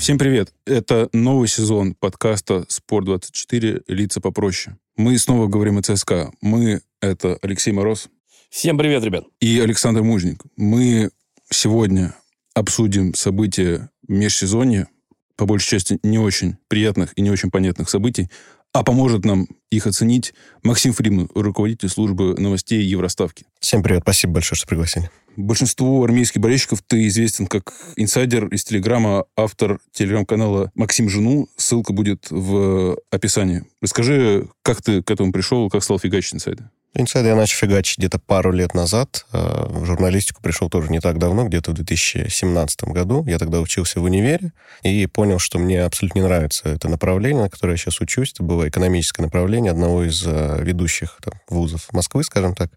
Всем привет! Это новый сезон подкаста «Спорт-24. Лица попроще». Мы снова говорим о ЦСКА. Мы — это Алексей Мороз. Всем привет, ребят. И Александр Мужник. Мы сегодня обсудим события межсезонья, по большей части не очень приятных и не очень понятных событий, а поможет нам их оценить Максим Фриман, руководитель службы новостей Евроставки. Всем привет, спасибо большое, что пригласили. Большинству армейских болельщиков ты известен как инсайдер из Телеграма, автор телеграм-канала Максим Жену. Ссылка будет в описании. Расскажи, как ты к этому пришел, как стал фигачить инсайды? Инсайды я начал фигачить где-то пару лет назад. А, в журналистику пришел тоже не так давно, где-то в 2017 году. Я тогда учился в универе и понял, что мне абсолютно не нравится это направление, на которое я сейчас учусь. Это было экономическое направление одного из а, ведущих там, вузов Москвы, скажем так.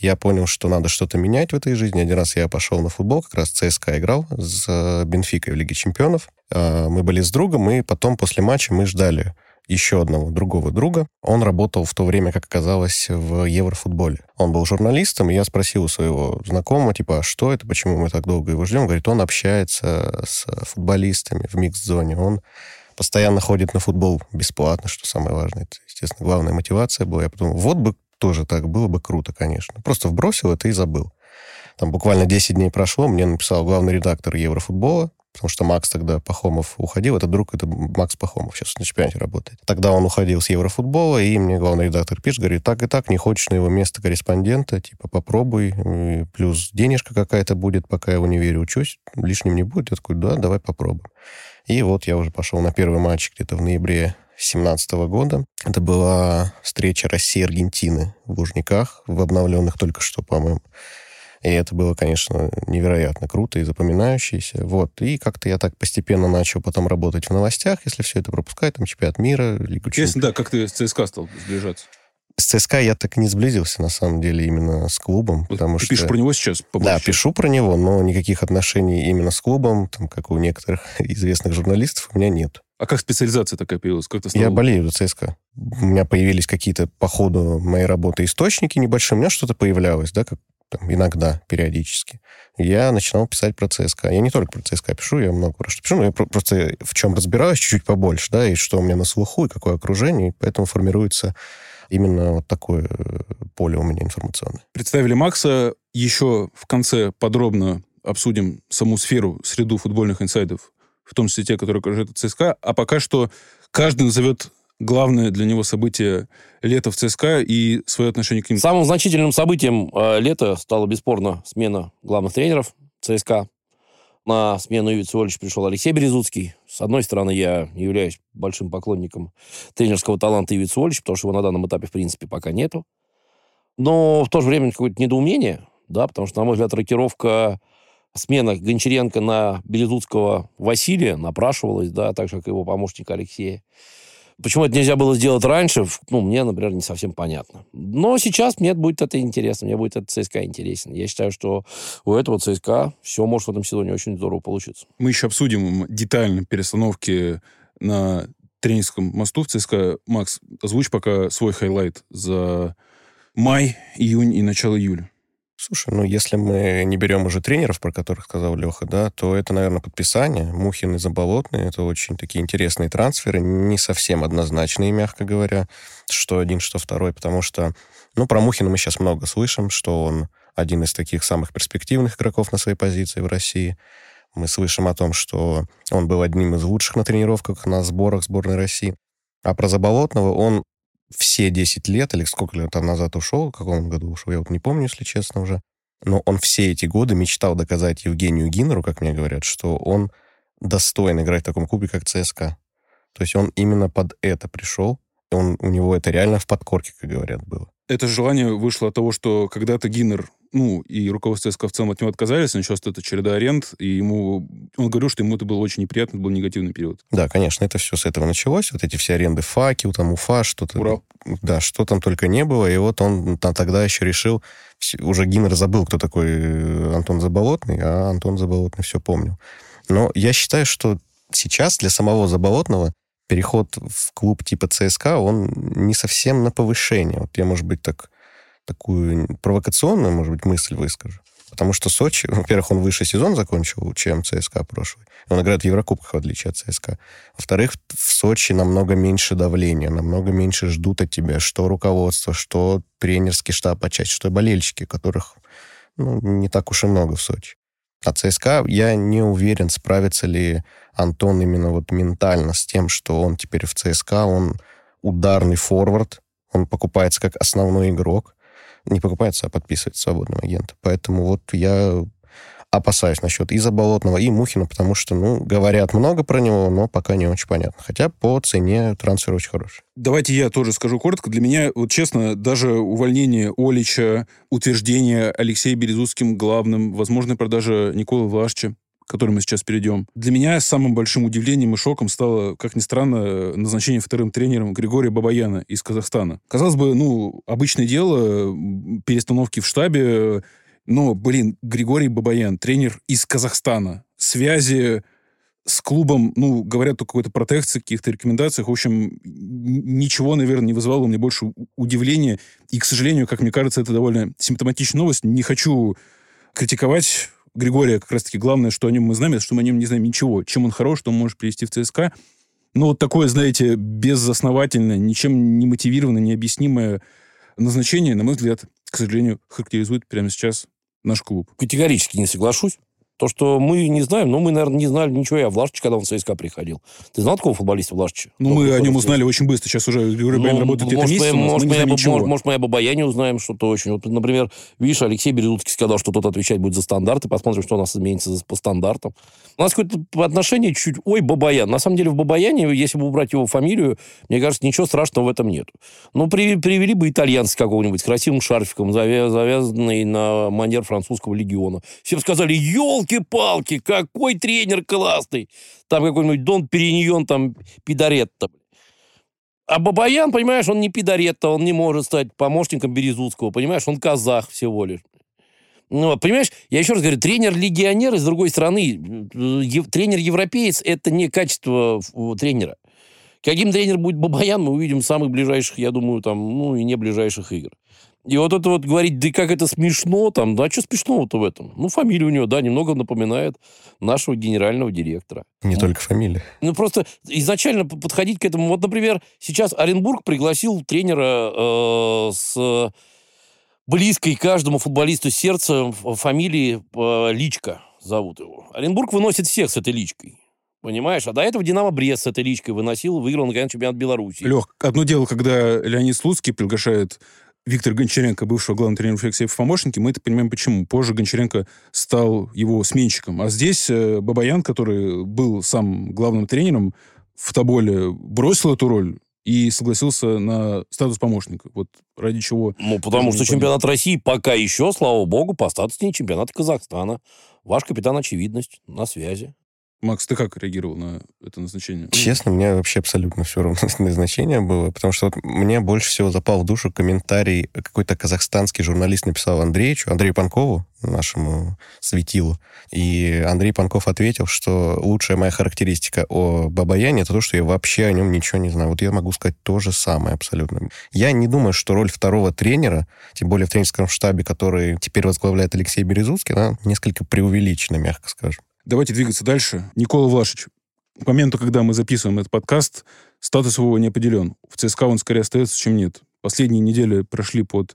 Я понял, что надо что-то менять в этой жизни. Один раз я пошел на футбол, как раз ЦСКА играл с а, Бенфикой в Лиге чемпионов. Мы были с другом, и потом после матча мы ждали еще одного другого друга. Он работал в то время, как оказалось, в Еврофутболе. Он был журналистом, и я спросил у своего знакомого, типа, а что это, почему мы так долго его ждем? Говорит, он общается с футболистами в микс-зоне, он постоянно ходит на футбол бесплатно, что самое важное. Это, естественно, главная мотивация была. Я подумал, вот бы тоже так было бы круто, конечно. Просто вбросил это и забыл. Там буквально 10 дней прошло, мне написал главный редактор Еврофутбола, потому что Макс тогда Пахомов уходил. Это друг, это Макс Пахомов сейчас на чемпионате работает. Тогда он уходил с Еврофутбола, и мне главный редактор пишет, говорит, так и так, не хочешь на его место корреспондента, типа, попробуй, плюс денежка какая-то будет, пока я в универе учусь, лишним не будет. Я такой, да, давай попробуем. И вот я уже пошел на первый матч где-то в ноябре 2017 года. Это была встреча России-Аргентины в Лужниках, в обновленных только что, по-моему. И это было, конечно, невероятно круто и запоминающееся. Вот. И как-то я так постепенно начал потом работать в новостях, если все это пропускать, там чемпионат мира, Лигу Интересно, да, как ты с ЦСКА стал сближаться? С ЦСКА я так и не сблизился, на самом деле, именно с клубом. потому ты что... пишешь про него сейчас? Да, пишу про него, но никаких отношений именно с клубом, там, как у некоторых известных журналистов, у меня нет. А как специализация такая появилась? Как ты стал... Я болею за ЦСКА. У меня появились какие-то по ходу моей работы источники небольшие. У меня что-то появлялось, да, как там, иногда, периодически, я начинал писать про ЦСКА. Я не только про ЦСКА пишу, я много про что пишу, но я просто в чем разбираюсь чуть-чуть побольше, да, и что у меня на слуху, и какое окружение, и поэтому формируется именно вот такое э, поле у меня информационное. Представили Макса. Еще в конце подробно обсудим саму сферу, среду футбольных инсайдов, в том числе те, которые окружают ЦСКА. А пока что каждый назовет главное для него событие лета в ЦСКА и свое отношение к ним? Самым значительным событием э, лета стала бесспорно смена главных тренеров ЦСКА. На смену Юрия Циволич пришел Алексей Березуцкий. С одной стороны, я являюсь большим поклонником тренерского таланта Юрия Циволича, потому что его на данном этапе, в принципе, пока нету. Но в то же время какое-то недоумение, да, потому что, на мой взгляд, рокировка смена Гончаренко на Березуцкого Василия напрашивалась, да, так же, как и его помощник Алексея. Почему это нельзя было сделать раньше, ну, мне, например, не совсем понятно. Но сейчас мне будет это интересно, мне будет этот ЦСКА интересен. Я считаю, что у этого ЦСКА все может в этом сезоне очень здорово получиться. Мы еще обсудим детально перестановки на тренерском мостике в ЦСКА. Макс, озвучь пока свой highlight за май, июнь и начало июля. Слушай, ну если мы не берем уже тренеров, про которых сказал Леха, да, то это, наверное, подписание. Мухин и Заболотный — это очень такие интересные трансферы, не совсем однозначные, мягко говоря, что один, что второй, потому что, ну, про Мухина мы сейчас много слышим, что он один из таких самых перспективных игроков на своей позиции в России. Мы слышим о том, что он был одним из лучших на тренировках, на сборах сборной России. А про Заболотного он все 10 лет, или сколько лет там назад ушел, в каком году ушел, я вот не помню, если честно уже, но он все эти годы мечтал доказать Евгению Гиннеру, как мне говорят, что он достоин играть в таком клубе, как ЦСКА. То есть он именно под это пришел, он, у него это реально в подкорке, как говорят, было. Это желание вышло от того, что когда-то Гиннер ну, и руководство СК в целом от него отказались, началась эта череда аренд, и ему, он говорил, что ему это было очень неприятно, это был негативный период. Да, конечно, это все с этого началось, вот эти все аренды ФАКИ, там УФА, что-то. Ура. Да, что там только не было, и вот он там, тогда еще решил, уже Гиннер забыл, кто такой э, Антон Заболотный, а Антон Заболотный все помнил. Но я считаю, что сейчас для самого Заболотного переход в клуб типа ЦСКА, он не совсем на повышение. Вот я, может быть, так такую провокационную, может быть, мысль выскажу. Потому что Сочи, во-первых, он выше сезон закончил, чем ЦСКА прошлый. Он играет в Еврокубках, в отличие от ЦСКА. Во-вторых, в Сочи намного меньше давления, намного меньше ждут от тебя, что руководство, что тренерский штаб отчасти, что и болельщики, которых ну, не так уж и много в Сочи. А ЦСКА, я не уверен, справится ли Антон именно вот ментально с тем, что он теперь в ЦСКА, он ударный форвард, он покупается как основной игрок, не покупается, а подписывается свободным агентом. Поэтому вот я опасаюсь насчет и Заболотного, и Мухина, потому что, ну, говорят много про него, но пока не очень понятно. Хотя по цене трансфер очень хороший. Давайте я тоже скажу коротко. Для меня, вот честно, даже увольнение Олича, утверждение Алексея Березутским главным, возможная продажа Николы Влашча, к мы сейчас перейдем. Для меня самым большим удивлением и шоком стало, как ни странно, назначение вторым тренером Григория Бабаяна из Казахстана. Казалось бы, ну, обычное дело, перестановки в штабе, но, блин, Григорий Бабаян, тренер из Казахстана, связи с клубом, ну, говорят о какой-то протекции, каких-то рекомендациях. В общем, ничего, наверное, не вызвало у меня больше удивления. И, к сожалению, как мне кажется, это довольно симптоматичная новость. Не хочу критиковать Григория как раз-таки главное, что о нем мы знаем, это что мы о нем не знаем ничего. Чем он хорош, что он может привести в ЦСКА. Ну, вот такое, знаете, безосновательное, ничем не мотивированное, необъяснимое назначение, на мой взгляд, к сожалению, характеризует прямо сейчас наш клуб. Категорически не соглашусь. То, что мы не знаем, ну, мы, наверное, не знали ничего и о Влашиче, когда он в ЦСКА приходил. Ты знал такого футболиста Влашича? Ну, мы о нем узнали очень быстро. Сейчас уже Григорий ну, работает где-то месяц, мы, может, мы не мы, ничего. Может, может, мы об Бабаяне узнаем что-то очень. Вот, например, видишь, Алексей Березутский сказал, что тот отвечать будет за стандарты. Посмотрим, что у нас изменится по стандартам. У нас какое-то отношение чуть-чуть... Ой, Бабаян. На самом деле в Бабаяне, если бы убрать его фамилию, мне кажется, ничего страшного в этом нет. Ну, при, привели бы итальянца какого-нибудь с красивым шарфиком, завязанный на манер французского легиона. Все бы сказали, елки-палки, какой тренер классный. Там какой-нибудь Дон Периньон, там, пидоретто. А Бабаян, понимаешь, он не пидоретто, он не может стать помощником Березутского, понимаешь, он казах всего лишь. Ну, понимаешь, я еще раз говорю, тренер-легионер, с другой стороны, тренер-европеец – это не качество тренера. Каким тренер будет Бабаян, мы увидим самых ближайших, я думаю, там, ну, и не ближайших игр. И вот это вот говорить, да как это смешно, там, да что смешного-то в этом? Ну, фамилия у него, да, немного напоминает нашего генерального директора. Не ну, только фамилия. Ну, просто изначально подходить к этому. Вот, например, сейчас Оренбург пригласил тренера э, с близкой каждому футболисту сердца фамилии э, Личка зовут его. Оренбург выносит всех с этой личкой. Понимаешь? А до этого Динамо Брест с этой личкой выносил, выиграл, наконец, чемпионат Беларуси. Лех, одно дело, когда Леонид Слуцкий приглашает Виктор Гончаренко, бывшего главного тренера Флексеев в помощники, мы это понимаем почему. Позже Гончаренко стал его сменщиком. А здесь э, Бабаян, который был сам главным тренером в Тоболе, бросил эту роль и согласился на статус помощника. Вот ради чего... Ну, потому что чемпионат России пока еще, слава богу, по статусу не чемпионат Казахстана. Ваш капитан очевидность на связи. Макс, ты как реагировал на это назначение? Честно, мне вообще абсолютно все равно назначение было, потому что вот мне больше всего запал в душу комментарий какой-то казахстанский журналист написал Андреевичу, Андрею Панкову, нашему светилу. И Андрей Панков ответил, что лучшая моя характеристика о Бабаяне это то, что я вообще о нем ничего не знаю. Вот я могу сказать то же самое абсолютно. Я не думаю, что роль второго тренера, тем более в тренерском штабе, который теперь возглавляет Алексей Березуцкий, она несколько преувеличена, мягко скажем. Давайте двигаться дальше. Никола Влашич. К моменту, когда мы записываем этот подкаст, статус его не определен. В ЦСКА он скорее остается, чем нет. Последние недели прошли под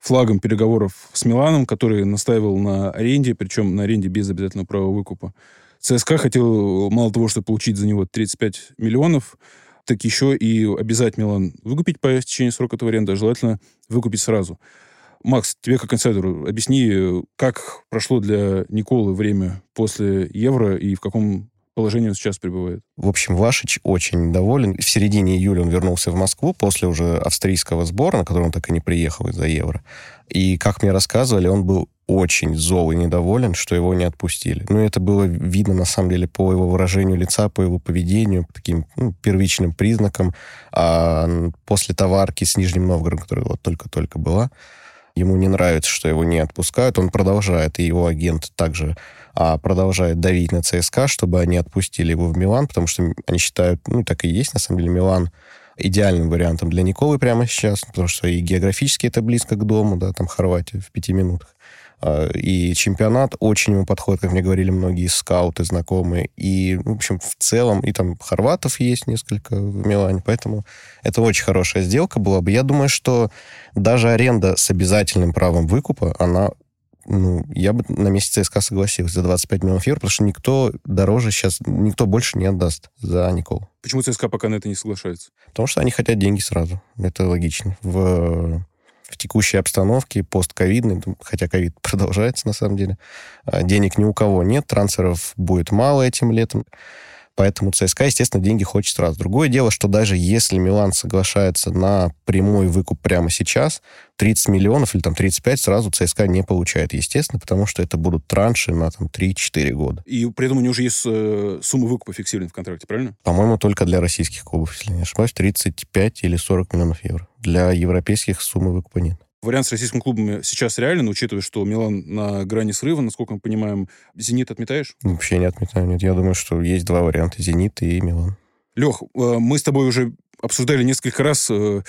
флагом переговоров с Миланом, который настаивал на аренде, причем на аренде без обязательного права выкупа. ЦСКА хотел мало того, что получить за него 35 миллионов, так еще и обязать Милан выкупить по истечении срока этого аренды, а желательно выкупить сразу. Макс, тебе как инсайдеру объясни, как прошло для Николы время после Евро и в каком положении он сейчас пребывает? В общем, Вашич очень доволен. В середине июля он вернулся в Москву после уже австрийского сбора, на который он так и не приехал из-за Евро. И, как мне рассказывали, он был очень зол и недоволен, что его не отпустили. Ну, это было видно, на самом деле, по его выражению лица, по его поведению, по таким ну, первичным признакам. А после товарки с Нижним Новгородом, которая вот только-только была, ему не нравится, что его не отпускают, он продолжает, и его агент также а, продолжает давить на ЦСКА, чтобы они отпустили его в Милан, потому что они считают, ну, так и есть, на самом деле, Милан идеальным вариантом для Николы прямо сейчас, потому что и географически это близко к дому, да, там Хорватия в пяти минутах. А, и чемпионат очень ему подходит, как мне говорили многие скауты, знакомые. И, в общем, в целом, и там хорватов есть несколько в Милане, поэтому это очень хорошая сделка была бы. Я думаю, что даже аренда с обязательным правом выкупа, она ну, я бы на месте ЦСКА согласился за 25 миллионов евро, потому что никто дороже сейчас, никто больше не отдаст за Николу. Почему ЦСКА пока на это не соглашается? Потому что они хотят деньги сразу. Это логично. В, в текущей обстановке, постковидной, хотя ковид продолжается на самом деле, а, денег ни у кого нет, трансферов будет мало этим летом. Поэтому ЦСКА, естественно, деньги хочет сразу. Другое дело, что даже если Милан соглашается на прямой выкуп прямо сейчас, 30 миллионов или там 35 сразу ЦСКА не получает, естественно, потому что это будут транши на там 3-4 года. И при этом у него уже есть э, сумма выкупа фиксирована в контракте, правильно? По-моему, только для российских клубов, если не ошибаюсь, 35 или 40 миллионов евро. Для европейских суммы выкупа. Вариант с российским клубом сейчас реален, учитывая, что Милан на грани срыва, насколько мы понимаем. «Зенит» отметаешь? Вообще не отметаю, нет. Я думаю, что есть два варианта. «Зенит» и «Милан». Лех, э, мы с тобой уже обсуждали несколько раз э,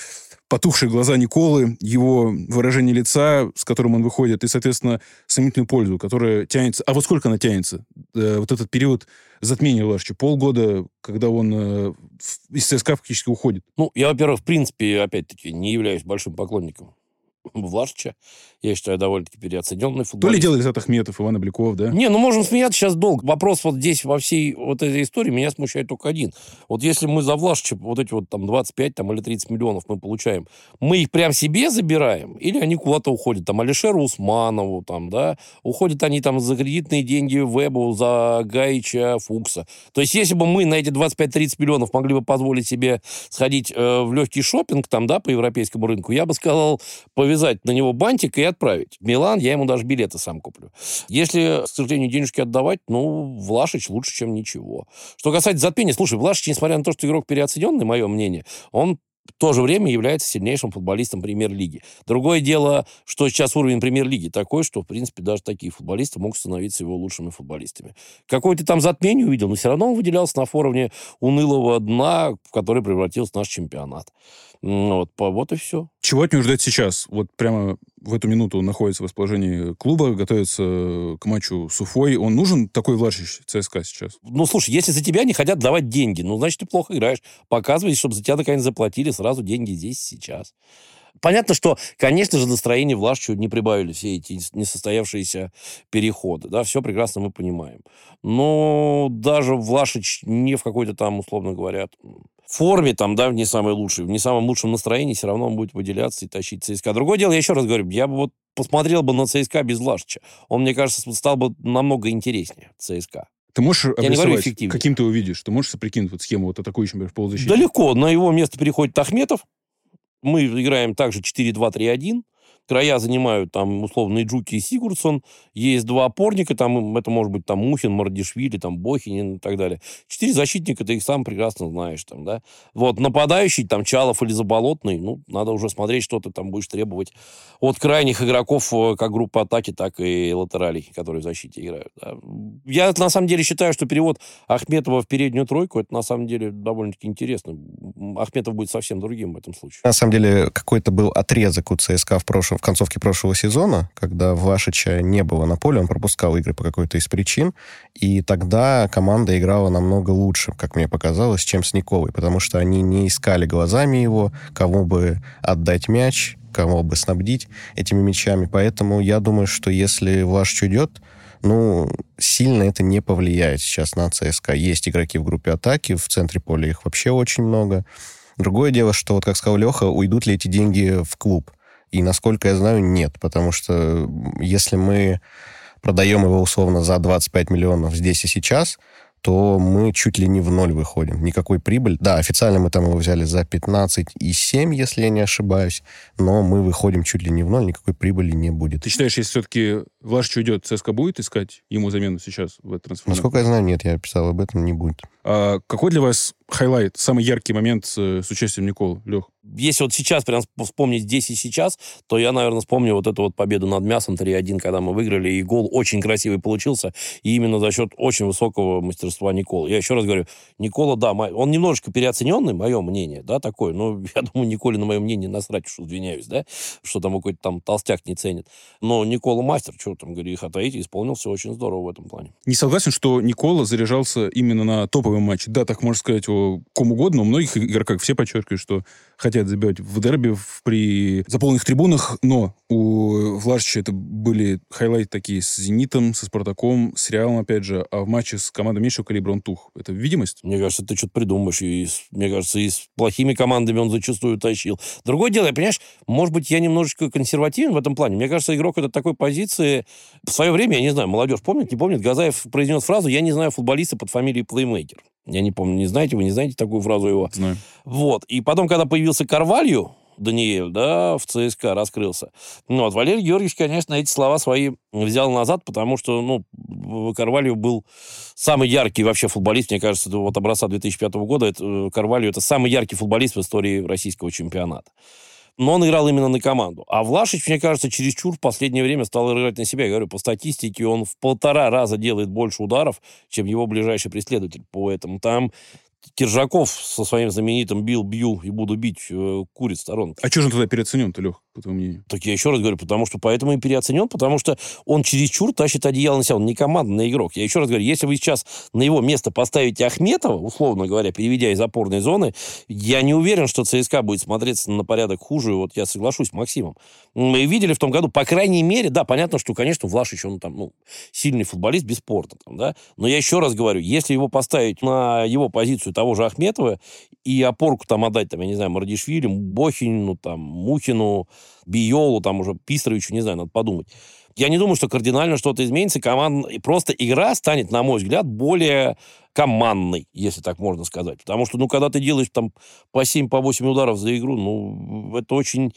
потухшие глаза Николы, его выражение лица, с которым он выходит, и, соответственно, сомнительную пользу, которая тянется. А вот сколько она тянется? Э, вот этот период затмения Лашича, полгода, когда он из ЦСКА фактически уходит. Ну, я, во-первых, в принципе, опять-таки, не являюсь большим поклонником Влашича. Я считаю, довольно-таки переоцененный футболист. То ли делали Ризат Ахметов, Иван Обликов, да? Не, ну можем смеяться сейчас долго. Вопрос вот здесь, во всей вот этой истории, меня смущает только один. Вот если мы за Влашича вот эти вот там 25 там, или 30 миллионов мы получаем, мы их прям себе забираем? Или они куда-то уходят? Там Алишеру Усманову, там, да? Уходят они там за кредитные деньги Вебу, за Гаича, Фукса. То есть если бы мы на эти 25-30 миллионов могли бы позволить себе сходить э, в легкий шопинг там, да, по европейскому рынку, я бы сказал, повезло повязать на него бантик и отправить. В Милан я ему даже билеты сам куплю. Если, к сожалению, денежки отдавать, ну, Влашич лучше, чем ничего. Что касается затмения, слушай, Влашич, несмотря на то, что игрок переоцененный, мое мнение, он в то же время является сильнейшим футболистом премьер-лиги. Другое дело, что сейчас уровень премьер-лиги такой, что, в принципе, даже такие футболисты могут становиться его лучшими футболистами. Какое-то там затмение увидел, но все равно он выделялся на форуме унылого дна, в который превратился наш чемпионат. Вот, вот и все. Чего от него ждать сейчас? Вот прямо в эту минуту находится в расположении клуба, готовится к матчу с Уфой. Он нужен такой Влашич ЦСКА сейчас? Ну, слушай, если за тебя не хотят давать деньги, ну, значит, ты плохо играешь. Показывай, чтобы за тебя наконец заплатили сразу деньги здесь сейчас. Понятно, что, конечно же, настроение Влашичу не прибавили все эти несостоявшиеся переходы. Да, все прекрасно мы понимаем. Но даже Влашич не в какой-то там, условно говоря, форме, там, да, в не самой лучшей, в не самом лучшем настроении, все равно он будет выделяться и тащить ЦСКА. Другое дело, я еще раз говорю, я бы вот посмотрел бы на ЦСКА без Лашича. Он, мне кажется, стал бы намного интереснее ЦСКА. Ты можешь я не говорю каким ты увидишь? Ты можешь соприкинуть вот схему вот атакующим, например, в полузащите? Далеко. На его место переходит Ахметов. Мы играем также 4-2-3-1 края занимают там условно Джуки и Сигурдсон, есть два опорника, там это может быть там Мухин, Мардишвили, там Бохин и так далее. Четыре защитника, ты их сам прекрасно знаешь там, да. Вот, нападающий, там Чалов или Заболотный, ну, надо уже смотреть, что ты там будешь требовать от крайних игроков, э, как группы атаки, так и латералей, которые в защите играют. Да. Я на самом деле считаю, что перевод Ахметова в переднюю тройку, это на самом деле довольно-таки интересно. Ахметов будет совсем другим в этом случае. На самом деле, какой-то был отрезок у ЦСКА в прошлом в концовке прошлого сезона, когда Влашича не было на поле, он пропускал игры по какой-то из причин, и тогда команда играла намного лучше, как мне показалось, чем с Николой, потому что они не искали глазами его, кому бы отдать мяч, кого бы снабдить этими мячами. Поэтому я думаю, что если Влашич уйдет, ну, сильно это не повлияет сейчас на ЦСКА. Есть игроки в группе атаки, в центре поля их вообще очень много. Другое дело, что, вот как сказал Леха, уйдут ли эти деньги в клуб. И, насколько я знаю, нет, потому что если мы продаем его условно за 25 миллионов здесь и сейчас, то мы чуть ли не в ноль выходим. Никакой прибыли. Да, официально мы там его взяли за 15,7, если я не ошибаюсь, но мы выходим чуть ли не в ноль, никакой прибыли не будет. Ты считаешь, если все-таки Влашич уйдет, ЦСКА будет искать ему замену сейчас в трансфере? Насколько я знаю, нет, я писал об этом, не будет. А какой для вас highlight, самый яркий момент с, с участием Николы, Лех? Если вот сейчас прям вспомнить здесь и сейчас, то я, наверное, вспомню вот эту вот победу над Мясом 3-1, когда мы выиграли, и гол очень красивый получился, и именно за счет очень высокого мастерства Николы. Я еще раз говорю, Никола, да, он немножечко переоцененный, мое мнение, да, такой, но я думаю, Николе на мое мнение насрать, что извиняюсь, да, что там какой-то там толстяк не ценит. Но Никола мастер, что там греха таить, исполнился очень здорово в этом плане. Не согласен, что Никола заряжался именно на топовый матч. Да, так можно сказать о ком угодно, у многих игроках все подчеркивают, что хотят забивать в дерби в, при заполненных трибунах, но у Влашича это были хайлайты такие с «Зенитом», со «Спартаком», с «Реалом», опять же, а в матче с командой меньшего калибра он тух. Это видимость? Мне кажется, ты что-то придумаешь. И, мне кажется, и с плохими командами он зачастую тащил. Другое дело, понимаешь, может быть, я немножечко консервативен в этом плане. Мне кажется, игрок это такой позиции... В свое время, я не знаю, молодежь помнит, не помнит, Газзаев произнес фразу «Я не знаю футболиста под фамилией Плеймейкер». Я не помню, не знаете, вы не знаете такую фразу его? Знаю. Вот. И потом, когда появился Карвалью, Даниэль, да, в ЦСКА раскрылся. Ну, вот Валерий Георгиевич, конечно, эти слова свои взял назад, потому что, ну, Карвалью был самый яркий вообще футболист, мне кажется, вот образца 2005 года. Это, э, Карвалью это самый яркий футболист в истории российского чемпионата но он играл именно на команду. А Влашич, мне кажется, чересчур в последнее время стал играть на себя. Я говорю, по статистике он в полтора раза делает больше ударов, чем его ближайший преследователь. Поэтому там Киржаков со своим знаменитым «бил, бью и буду бить» э, курит сторонки. А что же он тогда переоценен-то, Лех, по твоему мнению? Так я еще раз говорю, потому что поэтому и переоценен, потому что он чересчур тащит одеяло на себя, он не командный игрок. Я еще раз говорю, если вы сейчас на его место поставите Ахметова, условно говоря, переведя из опорной зоны, я не уверен, что ЦСКА будет смотреться на порядок хуже. Вот я соглашусь с Максимом. Мы видели в том году, по крайней мере, да, понятно, что, конечно, Влашич, он там, ну, сильный футболист, бесспорно, там, да, но я еще раз говорю, если его поставить на его позицию того же Ахметова и опорку там отдать, там, я не знаю, Мардишвили, Бохинину, там, Мухину, Биолу, там уже Пистровичу, не знаю, надо подумать. Я не думаю, что кардинально что-то изменится. Команд... Просто игра станет, на мой взгляд, более командной, если так можно сказать. Потому что, ну, когда ты делаешь там по 7-8 по ударов за игру, ну, это очень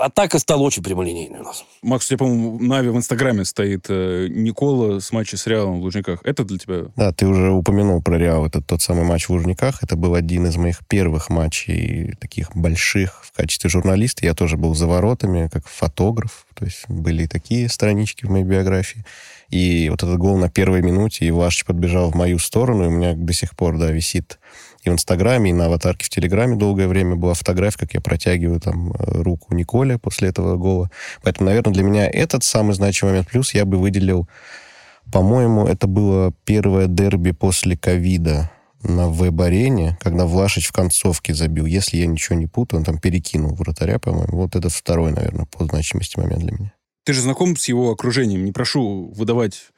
Атака стала очень прямолинейной у нас. Макс, у тебя, по-моему, Нави в Инстаграме стоит э, Никола с матча с Реалом в Лужниках. Это для тебя? Да, ты уже упомянул про Реал. Это тот самый матч в Лужниках. Это был один из моих первых матчей, таких больших в качестве журналиста. Я тоже был за воротами, как фотограф. То есть были такие странички в моей биографии. И вот этот гол на первой минуте, и Влашич подбежал в мою сторону, и у меня до сих пор, да, висит и в Инстаграме, и на аватарке в Телеграме долгое время была фотография, как я протягиваю там э, руку Николе после этого гола. Поэтому, наверное, для меня этот самый значимый момент. Плюс я бы выделил, по-моему, это было первое дерби после ковида на веб-арене, когда Влашич в концовке забил. Если я ничего не путаю, он там перекинул вратаря, по-моему. Вот это второй, наверное, по значимости момент для меня. Ты же знаком с его окружением. Не прошу выдавать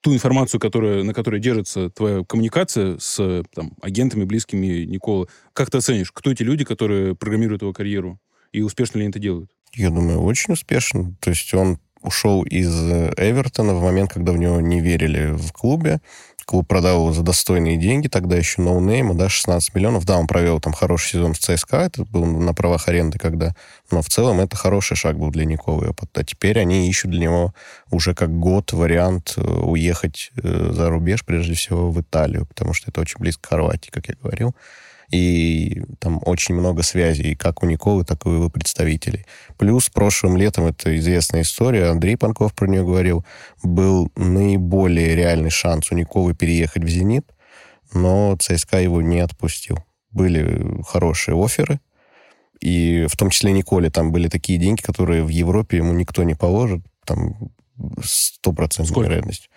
ту информацию, которая, на которой держится твоя коммуникация с там, агентами, близкими Никола, как ты оценишь, кто эти люди, которые программируют его карьеру, и успешно ли они это делают? Я думаю, очень успешно. То есть он ушел из э, Эвертона в момент, когда в него не верили в клубе. Клуб продал его за достойные деньги, тогда еще ноунейма, да, 16 миллионов. Да, он провел там хороший сезон в ЦСКА, это был на правах аренды, когда... Но в целом это хороший шаг был для Николы. А теперь они ищут для него уже как год вариант э, уехать э, за рубеж, прежде всего в Италию, потому что это очень близко к Хорватии, как я говорил и там очень много связей, как у Николы, так и у его представителей. Плюс прошлым летом, это известная история, Андрей Панков про нее говорил, был наиболее реальный шанс у Николы переехать в «Зенит», но ЦСКА его не отпустил. Были хорошие оферы, и в том числе Николе там были такие деньги, которые в Европе ему никто не положит, там стопроцентная вероятность.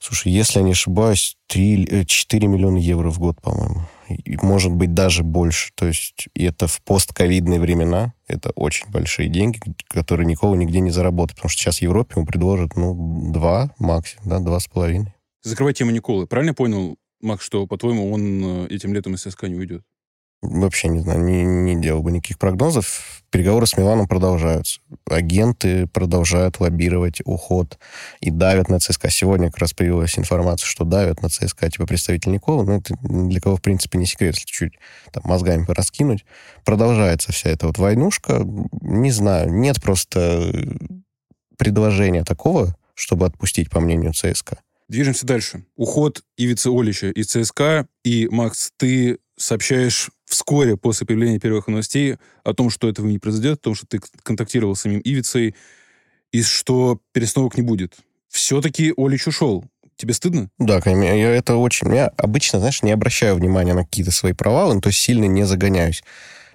Слушай, если я не ошибаюсь, 3, 4 э, миллиона евро в год, по-моему. И, может быть, даже больше. То есть это в постковидные времена. Это очень большие деньги, которые никого нигде не заработают. Потому что сейчас в Европе ему предложат, ну, два максимум, да, два с половиной. Закрывай тему Николы. Правильно понял, Макс, что, по-твоему, он э, этим летом из ССК не уйдет? Вообще не знаю, не, не делал бы никаких прогнозов. Переговоры с Миланом продолжаются. Агенты продолжают лоббировать уход и давят на ЦСКА. Сегодня как раз появилась информация, что давят на ЦСКА типа представитель Никола. Но это для кого, в принципе, не секрет, если чуть там, мозгами пораскинуть. Продолжается вся эта вот войнушка. Не знаю, нет просто предложения такого, чтобы отпустить, по мнению ЦСКА. Движемся дальше. Уход Ивицы Олича из ЦСКА. И, Макс, ты сообщаешь вскоре после появления первых новостей о том, что этого не произойдет, о том, что ты контактировал с самим Ивицей, и что перестановок не будет. Все-таки Олич ушел. Тебе стыдно? Да. Я это очень... Я обычно, знаешь, не обращаю внимания на какие-то свои провалы, ну, то есть сильно не загоняюсь.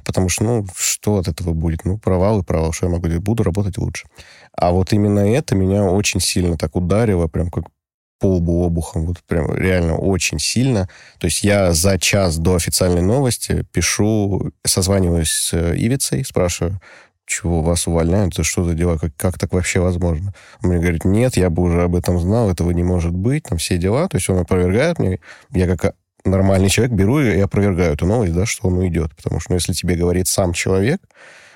Потому что, ну, что от этого будет? Ну, провал и провал. Что я могу делать? Буду работать лучше. А вот именно это меня очень сильно так ударило, прям как по лбу обухом, вот прям реально очень сильно. То есть я за час до официальной новости пишу, созваниваюсь с Ивицей, спрашиваю, чего вас увольняют, это что за дела, как, как так вообще возможно? Он мне говорит, нет, я бы уже об этом знал, этого не может быть, там все дела, то есть он опровергает мне, я как нормальный человек беру и опровергаю эту новость, да, что он уйдет, потому что ну, если тебе говорит сам человек,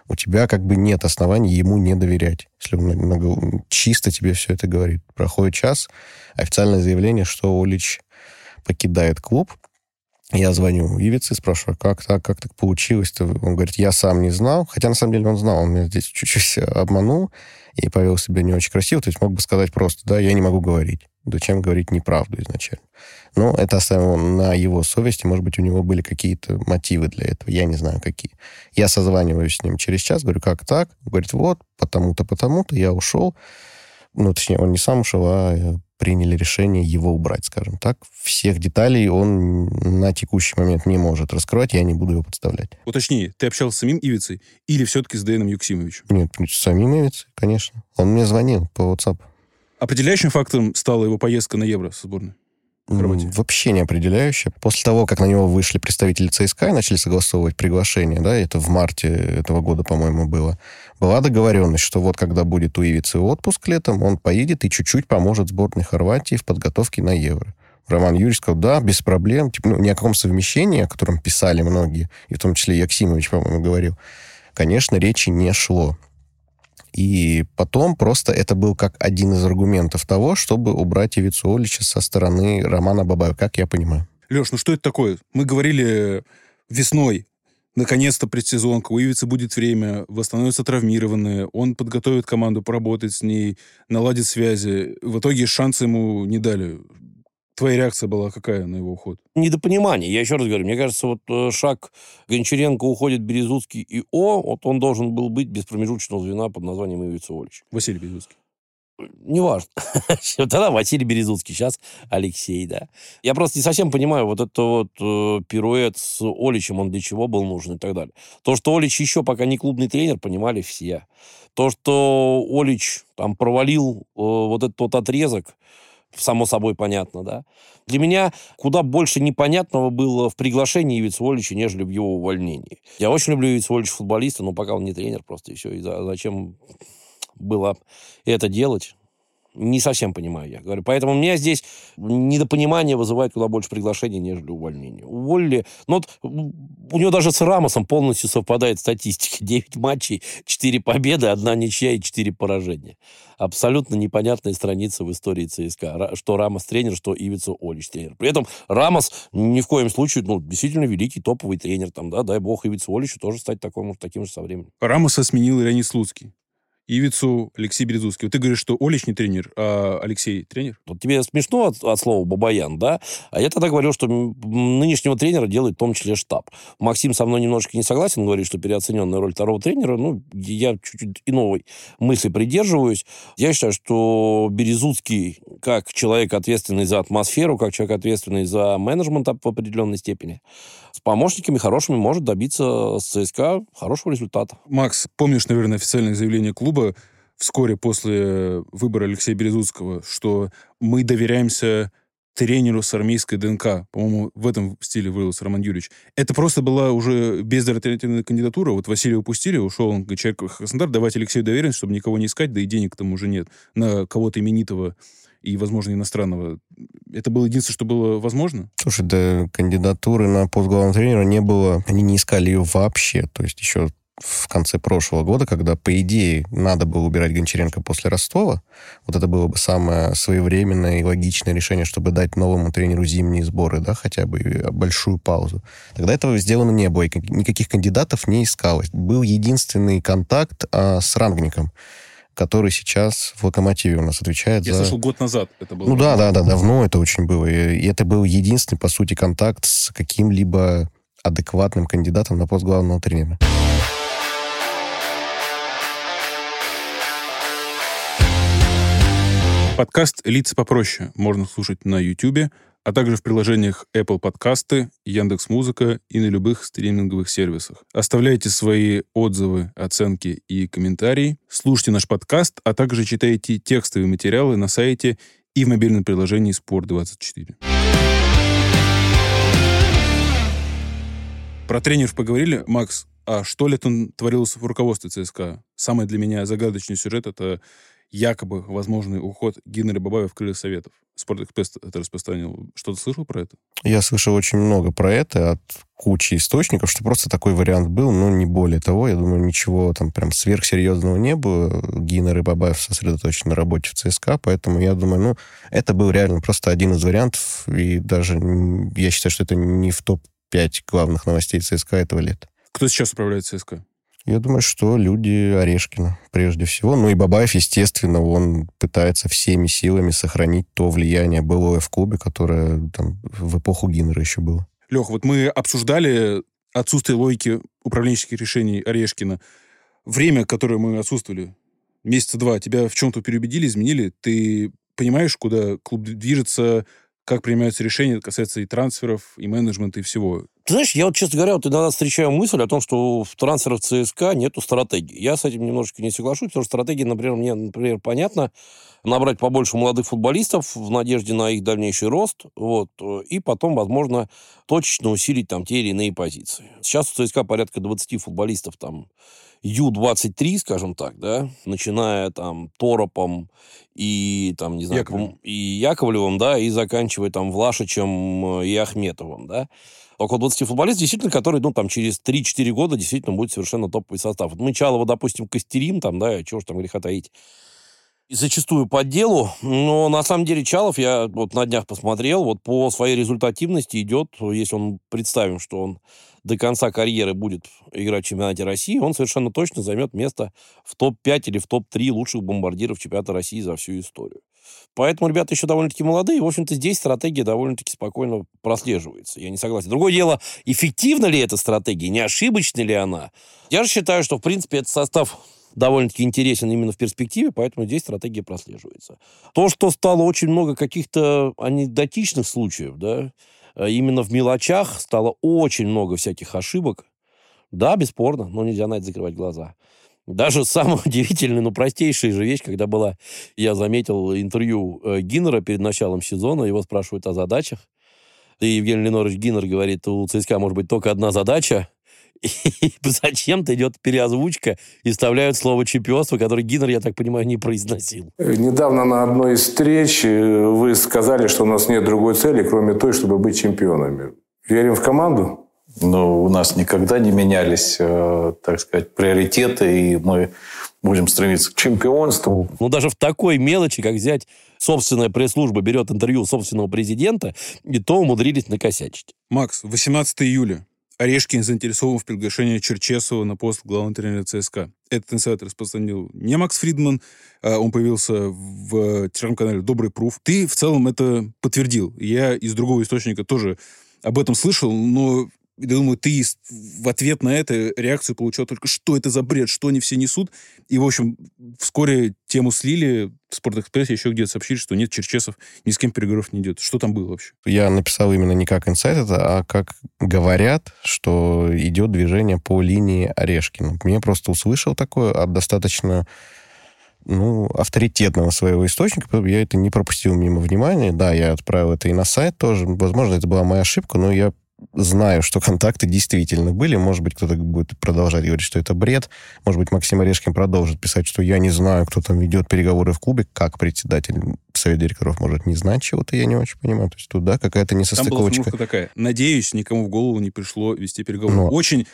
у тебя как бы нет оснований ему не доверять, если он чисто тебе все это говорит. Проходит час, официальное заявление, что Олич покидает клуб, я звоню Ивице, спрашиваю, как так, как так получилось? -то? Он говорит, я сам не знал. Хотя, на самом деле, он знал. Он меня здесь чуть-чуть обманул и повел себя не очень красиво. То есть мог бы сказать просто, да, я не могу говорить. Зачем говорить неправду изначально? Но это оставил на его совести. Может быть, у него были какие-то мотивы для этого. Я не знаю, какие. Я созваниваюсь с ним через час, говорю, как так? говорит, вот, потому-то, потому-то, я ушел. Ну, точнее, он не сам ушел, а приняли решение его убрать, скажем так. Всех деталей он на текущий момент не может раскрывать, я не буду его подставлять. Уточни, ты общался с самим Ивицей или все-таки с Дэном Юксимовичем? Нет, с самим Ивицей, конечно. Он мне звонил по WhatsApp. Определяющим фактом стала его поездка на Евро в сборную? Хорватии? Вообще не определяющее. После того, как на него вышли представители ЦСКА и начали согласовывать приглашение, да, это в марте этого года, по-моему, было, была договоренность, что вот когда будет у Ивицы отпуск летом, он поедет и чуть-чуть поможет сборной Хорватии в подготовке на Евро. Роман Юрьевич сказал, да, без проблем. Типа, ну, ни о каком совмещении, о котором писали многие, и в том числе Яксимович, по-моему, говорил, конечно, речи не шло. И потом просто это был как один из аргументов того, чтобы убрать Ивицу Олича со стороны Романа Бабаева, как я понимаю. Леш, ну что это такое? Мы говорили весной, наконец-то предсезонка, у Ивицы будет время, восстановятся травмированные, он подготовит команду поработать с ней, наладит связи. В итоге шансы ему не дали. Твоя реакция была какая на его уход? Недопонимание. Я еще раз говорю, мне кажется, вот э, шаг Гончаренко уходит Березутский и О, вот он должен был быть без промежуточного звена под названием Ивица Олич. Василий Березутский. Неважно. Тогда Василий Березутский, сейчас Алексей, да. Я просто не совсем понимаю вот это вот э, пируэт с Оличем, он для чего был нужен и так далее. То, что Олич еще пока не клубный тренер, понимали все. То, что Олич там провалил э, вот этот вот отрезок, само собой понятно, да. Для меня куда больше непонятного было в приглашении Ивица Волича, нежели в его увольнении. Я очень люблю Ивица Волича футболиста, но пока он не тренер просто, все. И зачем было это делать? Не совсем понимаю, я говорю. Поэтому у меня здесь недопонимание вызывает куда больше приглашений, нежели увольнение. Уволили... Ну, вот у него даже с Рамосом полностью совпадает статистика. 9 матчей, 4 победы, одна ничья и 4 поражения. Абсолютно непонятная страница в истории ЦСКА. Что Рамос тренер, что Ивица Олич тренер. При этом Рамос ни в коем случае, ну, действительно великий топовый тренер. Там, да, дай бог Ивица Оличу тоже стать таким, таким же со временем. Рамоса сменил Леонид Слуцкий. Ивицу Алексей Березутский. Вот ты говоришь, что Олич не тренер, а Алексей тренер? Вот тебе смешно от, от слова «бабаян», да? А я тогда говорил, что нынешнего тренера делает в том числе штаб. Максим со мной немножко не согласен, говорит, что переоцененная роль второго тренера. Ну, я чуть-чуть иного мысли придерживаюсь. Я считаю, что Березутский, как человек, ответственный за атмосферу, как человек, ответственный за менеджмент в определенной степени, с помощниками хорошими может добиться с ЦСКА хорошего результата. Макс, помнишь, наверное, официальное заявление клуба вскоре после выбора Алексея Березутского, что мы доверяемся тренеру с армейской ДНК. По-моему, в этом стиле вырос Роман Юрьевич. Это просто была уже безальтернативная кандидатура. Вот Василия упустили, ушел он человек Краснодар, давать Алексею доверенность, чтобы никого не искать, да и денег там уже нет на кого-то именитого и, возможно, иностранного. Это было единственное, что было возможно? Слушай, да кандидатуры на пост главного тренера не было. Они не искали ее вообще. То есть еще в конце прошлого года, когда, по идее, надо было убирать Гончаренко после Ростова, вот это было бы самое своевременное и логичное решение, чтобы дать новому тренеру зимние сборы, да, хотя бы большую паузу. Тогда этого сделано не было, и никаких кандидатов не искалось. Был единственный контакт а, с Рангником который сейчас в «Локомотиве» у нас отвечает Я за... слышал, год назад это было. Ну да, да, да, давно это очень было. И это был единственный, по сути, контакт с каким-либо адекватным кандидатом на пост главного тренера. Подкаст «Лица попроще» можно слушать на YouTube, а также в приложениях Apple Подкасты, Яндекс Музыка и на любых стриминговых сервисах. Оставляйте свои отзывы, оценки и комментарии. Слушайте наш подкаст, а также читайте текстовые материалы на сайте и в мобильном приложении «Спорт24». Про тренеров поговорили. Макс, а что летом творилось в руководстве ЦСКА? Самый для меня загадочный сюжет — это якобы возможный уход Гиннера Бабаева в крылья Советов. Спортэкспресс это распространил. Что-то слышал про это? Я слышал очень много про это от кучи источников, что просто такой вариант был, но не более того. Я думаю, ничего там прям сверхсерьезного не было. Гиннер и Бабаев сосредоточены на работе в ЦСКА, поэтому я думаю, ну, это был реально просто один из вариантов, и даже я считаю, что это не в топ-5 главных новостей ЦСКА этого лета. Кто сейчас управляет ЦСКА? Я думаю, что люди Орешкина, прежде всего. Ну и Бабаев, естественно, он пытается всеми силами сохранить то влияние былое в клубе, которое там в эпоху Гиннера еще было. Лех, вот мы обсуждали отсутствие логики управленческих решений Орешкина. Время, которое мы отсутствовали, месяца два, тебя в чем-то переубедили, изменили? Ты понимаешь, куда клуб движется, как принимаются решения, касается и трансферов, и менеджмента, и всего. Ты знаешь, я вот, честно говоря, вот иногда встречаю мысль о том, что в трансферах ЦСКА нету стратегии. Я с этим немножечко не соглашусь, потому что стратегия, например, мне, например, понятно, набрать побольше молодых футболистов в надежде на их дальнейший рост, вот, и потом, возможно, точечно усилить там те или иные позиции. Сейчас у ЦСКА порядка 20 футболистов там Ю-23, скажем так, да, начиная там Торопом и там, не знаю, Яковлевым. и Яковлевым, да, и заканчивая там Влашичем и Ахметовым, да. Около 20 футболистов, действительно, которые, ну, там, через 3-4 года действительно будет совершенно топовый состав. Вот мы Чалова, допустим, костерим, там, да, чего ж там греха таить, и зачастую по делу, но на самом деле Чалов, я вот на днях посмотрел, вот по своей результативности идет, если он представим, что он до конца карьеры будет играть в чемпионате России, он совершенно точно займет место в топ-5 или в топ-3 лучших бомбардиров чемпионата России за всю историю. Поэтому ребята еще довольно-таки молодые. В общем-то, здесь стратегия довольно-таки спокойно прослеживается. Я не согласен. Другое дело, эффективна ли эта стратегия, не ошибочна ли она? Я же считаю, что, в принципе, этот состав довольно-таки интересен именно в перспективе, поэтому здесь стратегия прослеживается. То, что стало очень много каких-то анекдотичных случаев, да, э, именно в мелочах стало очень много всяких ошибок. Да, бесспорно, но нельзя на это закрывать глаза. Даже самая удивительная, но простейшая же вещь, когда была, я заметил интервью э, Гиннера перед началом сезона, его спрашивают о задачах. И Евгений Ленорович Гиннер говорит, у ЦСКА может быть только одна задача, и зачем-то идет переозвучка и вставляют слово чемпионство, которое Гиннер, я так понимаю, не произносил. Недавно на одной из встреч э, вы сказали, что у нас нет другой цели, кроме той, чтобы быть чемпионами. Верим в команду? Но у нас никогда не менялись, э, так сказать, приоритеты, и мы будем стремиться к чемпионству. Ну, даже в такой мелочи, как взять собственная пресс-служба берет интервью собственного президента, и то умудрились накосячить. Макс, 18 июля. Орешкин заинтересован в приглашении Черчесова на пост главного тренера ЦСКА. Этот инсайт распространил не Макс Фридман, а он появился в телеграм-канале «Добрый пруф». Ты в целом это подтвердил. Я из другого источника тоже об этом слышал, но думаю, ты в ответ на это реакцию получил только, что это за бред, что они все несут. И, в общем, вскоре тему слили. В Спортэкспрессе еще где-то сообщили, что нет, Черчесов ни с кем переговоров не идет. Что там было вообще? Я написал именно не как инсайт это, а как говорят, что идет движение по линии Орешкина. Я просто услышал такое от достаточно ну, авторитетного своего источника, я это не пропустил мимо внимания. Да, я отправил это и на сайт тоже. Возможно, это была моя ошибка, но я знаю, что контакты действительно были. Может быть, кто-то будет продолжать говорить, что это бред. Может быть, Максим Орешкин продолжит писать, что я не знаю, кто там ведет переговоры в клубе, как председатель совет директоров может не знать чего-то, я не очень понимаю. То есть тут, да, какая-то Там была несостыковочка. такая. Надеюсь, никому в голову не пришло вести переговоры. Но- Очень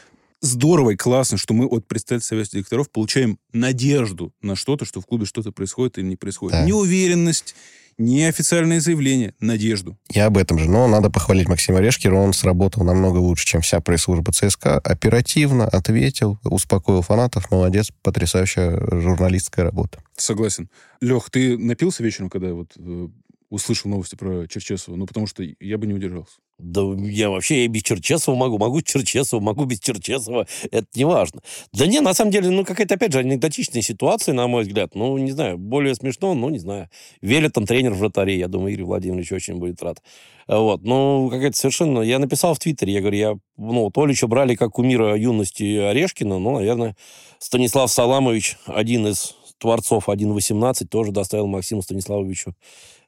здорово и классно, что мы от представителей совета директоров получаем надежду на что-то, что в клубе что-то происходит или не происходит. Да. Неуверенность, неофициальное заявление, надежду. Я об этом же. Но надо похвалить Максима Решкера. Он сработал намного лучше, чем вся пресс-служба ЦСКА. Оперативно ответил, успокоил фанатов. Молодец, потрясающая журналистская работа. Согласен. Лех, ты напился вечером, когда вот э, услышал новости про Черчесова? Ну, потому что я бы не удержался. Да я вообще и без Черчесова могу, могу Черчесова, могу без Черчесова, это не важно. Да не, на самом деле, ну, какая-то, опять же, анекдотичная ситуация, на мой взгляд. Ну, не знаю, более смешно, ну, не знаю. Велитон тренер вратарей, я думаю, Игорь Владимирович очень будет рад. Вот, ну, какая-то совершенно... Я написал в Твиттере, я говорю, я, ну, Толича брали как кумира юности Орешкина, ну, наверное, Станислав Саламович, один из творцов 1.18, тоже доставил Максиму Станиславовичу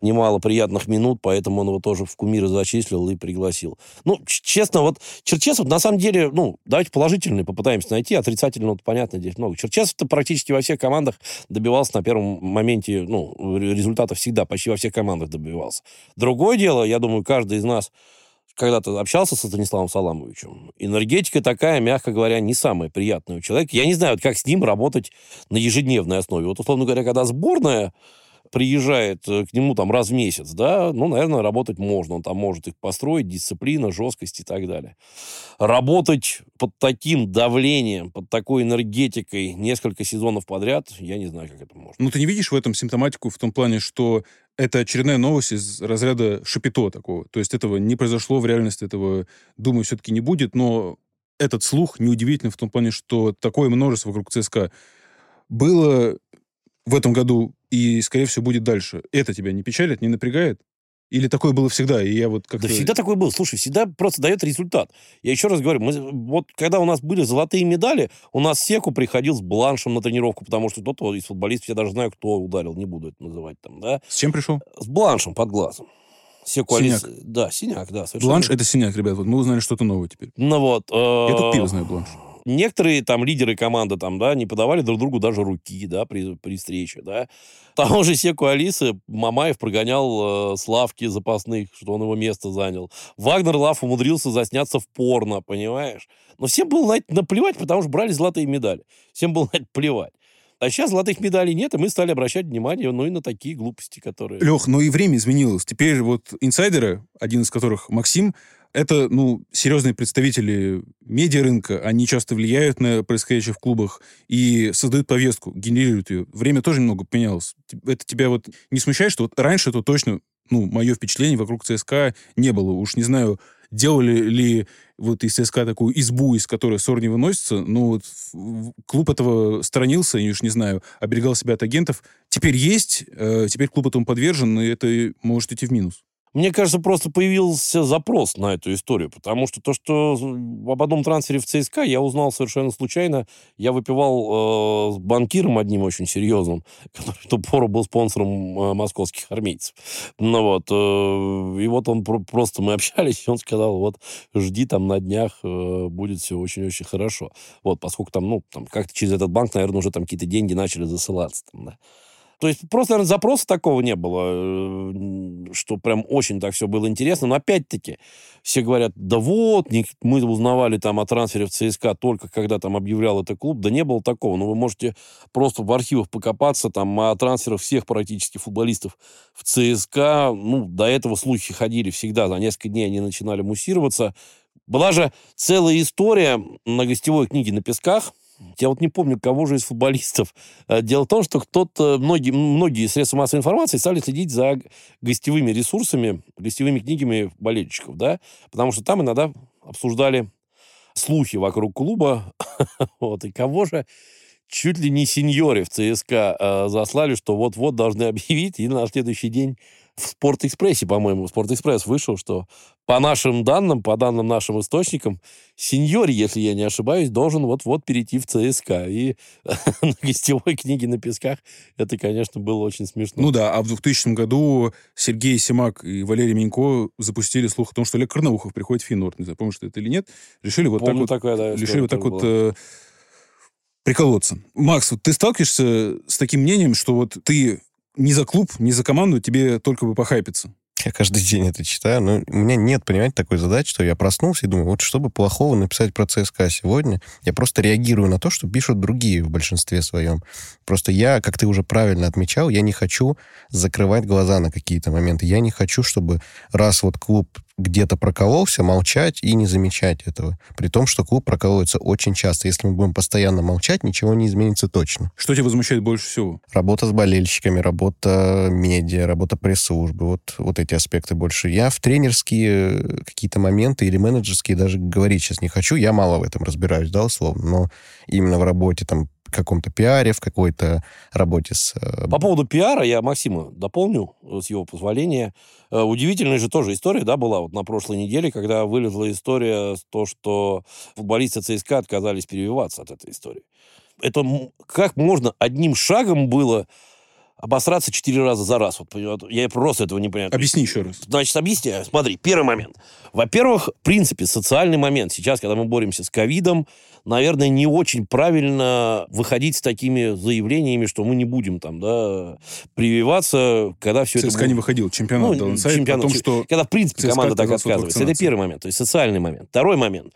немало приятных минут, поэтому он его тоже в кумиры зачислил и пригласил. Ну, честно, вот Черчесов, на самом деле, ну, давайте положительный попытаемся найти, отрицательного, вот, понятно, здесь много. Черчесов-то практически во всех командах добивался на первом моменте, ну, результата всегда, почти во всех командах добивался. Другое дело, я думаю, каждый из нас когда-то общался со Станиславом Саламовичем. Энергетика такая, мягко говоря, не самая приятная у человека. Я не знаю, как с ним работать на ежедневной основе. Вот, условно говоря, когда сборная приезжает э, к нему там раз в месяц, да, ну, наверное, работать можно. Он там может их построить, дисциплина, жесткость и так далее. Работать под таким давлением, под такой энергетикой несколько сезонов подряд, я не знаю, как это можно. Ну, ты не видишь в этом симптоматику в том плане, что это очередная новость из разряда шапито такого. То есть этого не произошло в реальности, этого, думаю, все-таки не будет, но этот слух неудивительный в том плане, что такое множество вокруг ЦСКА было в этом году и, скорее всего, будет дальше. Это тебя не печалит, не напрягает? Или такое было всегда, и я вот как-то... Да всегда такое было. Слушай, всегда просто дает результат. Я еще раз говорю, мы, вот когда у нас были золотые медали, у нас Секу приходил с бланшем на тренировку, потому что тот из футболистов, я даже знаю, кто ударил, не буду это называть там, да. С чем пришел? С бланшем под глазом. Секу Синяк. Алис- Да, синяк, да. совершенно Бланш — это синяк, ребят. Вот мы узнали что-то новое теперь. Ну вот. Я тут э, пиво знаю, бланш. Некоторые там лидеры команды там, да, не подавали друг другу даже руки, да, при, при встрече, да. Того же Секу Алисы Мамаев прогонял э, с лавки запасных, что он его место занял. Вагнер Лав умудрился засняться в порно, понимаешь? Но всем было на наплевать, потому что брали золотые медали. Всем было на плевать. А сейчас золотых медалей нет, и мы стали обращать внимание, ну, и на такие глупости, которые... Лех, но и время изменилось. Теперь вот инсайдеры, один из которых Максим, это, ну, серьезные представители медиарынка, они часто влияют на происходящее в клубах и создают повестку, генерируют ее. Время тоже немного поменялось. Это тебя вот не смущает, что вот раньше это точно, ну, мое впечатление вокруг ЦСКА не было. Уж не знаю, делали ли вот из ЦСКА такую избу, из которой ссор не выносится, но вот клуб этого сторонился, и уж не знаю, оберегал себя от агентов. Теперь есть, э, теперь клуб этому подвержен, и это может идти в минус. Мне кажется, просто появился запрос на эту историю, потому что то, что об одном трансфере в ЦСКА я узнал совершенно случайно. Я выпивал э, с банкиром одним очень серьезным, который в ту пору был спонсором э, московских армейцев. Ну вот, э, и вот он про- просто, мы общались, и он сказал, вот, жди там на днях, э, будет все очень-очень хорошо. Вот, поскольку там, ну, там как-то через этот банк, наверное, уже там какие-то деньги начали засылаться. Там, да. То есть просто, наверное, запроса такого не было, э, что прям очень так все было интересно. Но опять-таки, все говорят, да вот, мы узнавали там о трансфере в ЦСКА только когда там объявлял это клуб. Да не было такого. Но вы можете просто в архивах покопаться там о трансферах всех практически футболистов в ЦСКА. Ну, до этого слухи ходили всегда. За несколько дней они начинали муссироваться. Была же целая история на гостевой книге «На песках», я вот не помню, кого же из футболистов. Э, Дело в том, что кто-то, многие, многие средства массовой информации стали следить за гостевыми ресурсами, гостевыми книгами болельщиков, да, потому что там иногда обсуждали слухи вокруг клуба, вот, и кого же чуть ли не сеньоре в ЦСКА э, заслали, что вот-вот должны объявить, и на следующий день в Спортэкспрессе, по-моему, Спортэкспресс вышел, что по нашим данным, по данным нашим источникам, сеньор, если я не ошибаюсь, должен вот-вот перейти в ЦСКА. И на гостевой книге на песках это, конечно, было очень смешно. Ну да, а в 2000 году Сергей Симак и Валерий Минько запустили слух о том, что Олег Карнаухов приходит в Финорд. Не знаю, помнишь ты это или нет. Решили вот Помню так вот, такое, да, решили вот так тоже вот э, приколоться. Макс, вот ты сталкиваешься с таким мнением, что вот ты не за клуб, не за команду, тебе только бы похайпиться? я каждый день это читаю, но у меня нет, понимаете, такой задачи, что я проснулся и думаю, вот чтобы плохого написать про ЦСКА сегодня, я просто реагирую на то, что пишут другие в большинстве своем. Просто я, как ты уже правильно отмечал, я не хочу закрывать глаза на какие-то моменты. Я не хочу, чтобы раз вот клуб где-то прокололся, молчать и не замечать этого. При том, что клуб проколоется очень часто. Если мы будем постоянно молчать, ничего не изменится точно. Что тебя возмущает больше всего? Работа с болельщиками, работа медиа, работа пресс-службы. Вот, вот эти аспекты больше. Я в тренерские какие-то моменты или менеджерские даже говорить сейчас не хочу. Я мало в этом разбираюсь, да, условно. Но именно в работе там каком-то пиаре, в какой-то работе с... Э, По поводу пиара я Максима дополню, с его позволения. Э, удивительная же тоже история, да, была вот на прошлой неделе, когда вылезла история, то, что футболисты ЦСКА отказались перевиваться от этой истории. Это как можно одним шагом было обосраться четыре раза за раз. Вот, я просто этого не понимаю. Объясни еще раз. Значит, объясняю. Смотри, первый момент. Во-первых, в принципе, социальный момент. Сейчас, когда мы боремся с ковидом, наверное, не очень правильно выходить с такими заявлениями, что мы не будем там, да, прививаться, когда все ЦСКА это... ЦСКА не выходил, чемпионат ну, дал инсайт чемпионат, о том, что... Когда, в принципе, ЦСКА команда так отказывается. Это первый момент, то есть социальный момент. Второй момент.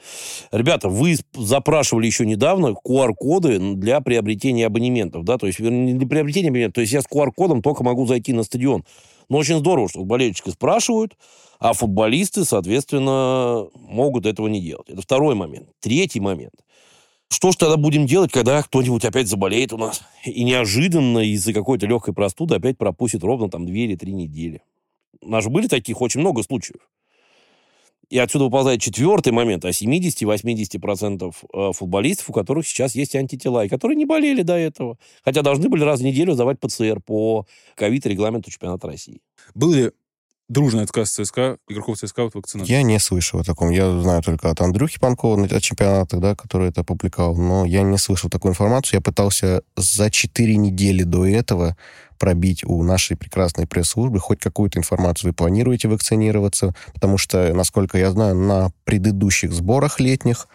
Ребята, вы запрашивали еще недавно QR-коды для приобретения абонементов, да, то есть не для приобретения абонементов, то есть я с QR-кодом только могу зайти на стадион. Но очень здорово, что болельщики спрашивают, а футболисты, соответственно, могут этого не делать. Это второй момент. Третий момент. Что ж тогда будем делать, когда кто-нибудь опять заболеет у нас? И неожиданно из-за какой-то легкой простуды опять пропустит ровно там две или три недели. У нас же были таких очень много случаев. И отсюда выползает четвертый момент о 70-80% э, футболистов, у которых сейчас есть антитела, и которые не болели до этого. Хотя должны были раз в неделю сдавать ПЦР по ковид-регламенту чемпионата России. Был ли дружный отказ ЦСКА, игроков ЦСКА от вакцинации? Я не слышал о таком. Я знаю только от Андрюхи Панкова от чемпионата, да, который это опубликовал, но я не слышал такую информацию. Я пытался за 4 недели до этого пробить у нашей прекрасной пресс-службы хоть какую-то информацию. Вы планируете вакцинироваться? Потому что, насколько я знаю, на предыдущих сборах летних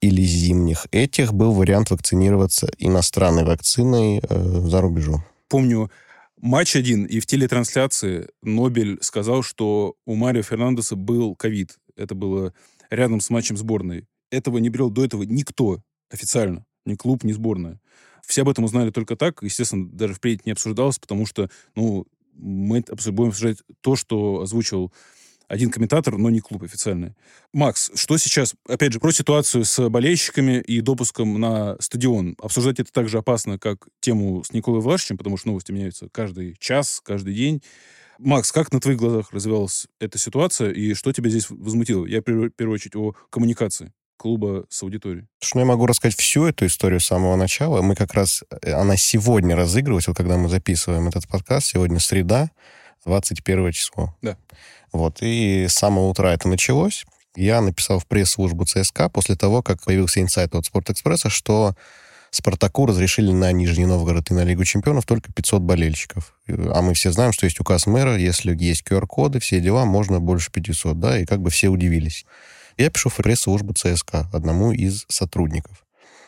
или зимних этих был вариант вакцинироваться иностранной вакциной э, за рубежом. Помню, матч один, и в телетрансляции Нобель сказал, что у Марио Фернандеса был ковид. Это было рядом с матчем сборной. Этого не берел до этого никто официально. Ни клуб, ни сборная. Все об этом узнали только так. Естественно, даже впредь не обсуждалось, потому что, ну, мы будем обсуждать то, что озвучил один комментатор, но не клуб официальный. Макс, что сейчас, опять же, про ситуацию с болельщиками и допуском на стадион? Обсуждать это так же опасно, как тему с Николой Влашичем, потому что новости меняются каждый час, каждый день. Макс, как на твоих глазах развивалась эта ситуация, и что тебя здесь возмутило? Я, в первую очередь, о коммуникации клуба с аудиторией? Что я могу рассказать всю эту историю с самого начала. Мы как раз, э, она сегодня разыгрывалась, вот когда мы записываем этот подкаст, сегодня среда, 21 число. Да. Вот, и с самого утра это началось. Я написал в пресс-службу ЦСКА после того, как появился инсайт от Спортэкспресса, что Спартаку разрешили на Нижний Новгород и на Лигу чемпионов только 500 болельщиков. А мы все знаем, что есть указ мэра, если есть QR-коды, все дела, можно больше 500, да, и как бы все удивились. Я пишу в пресс-службу ЦСКА одному из сотрудников.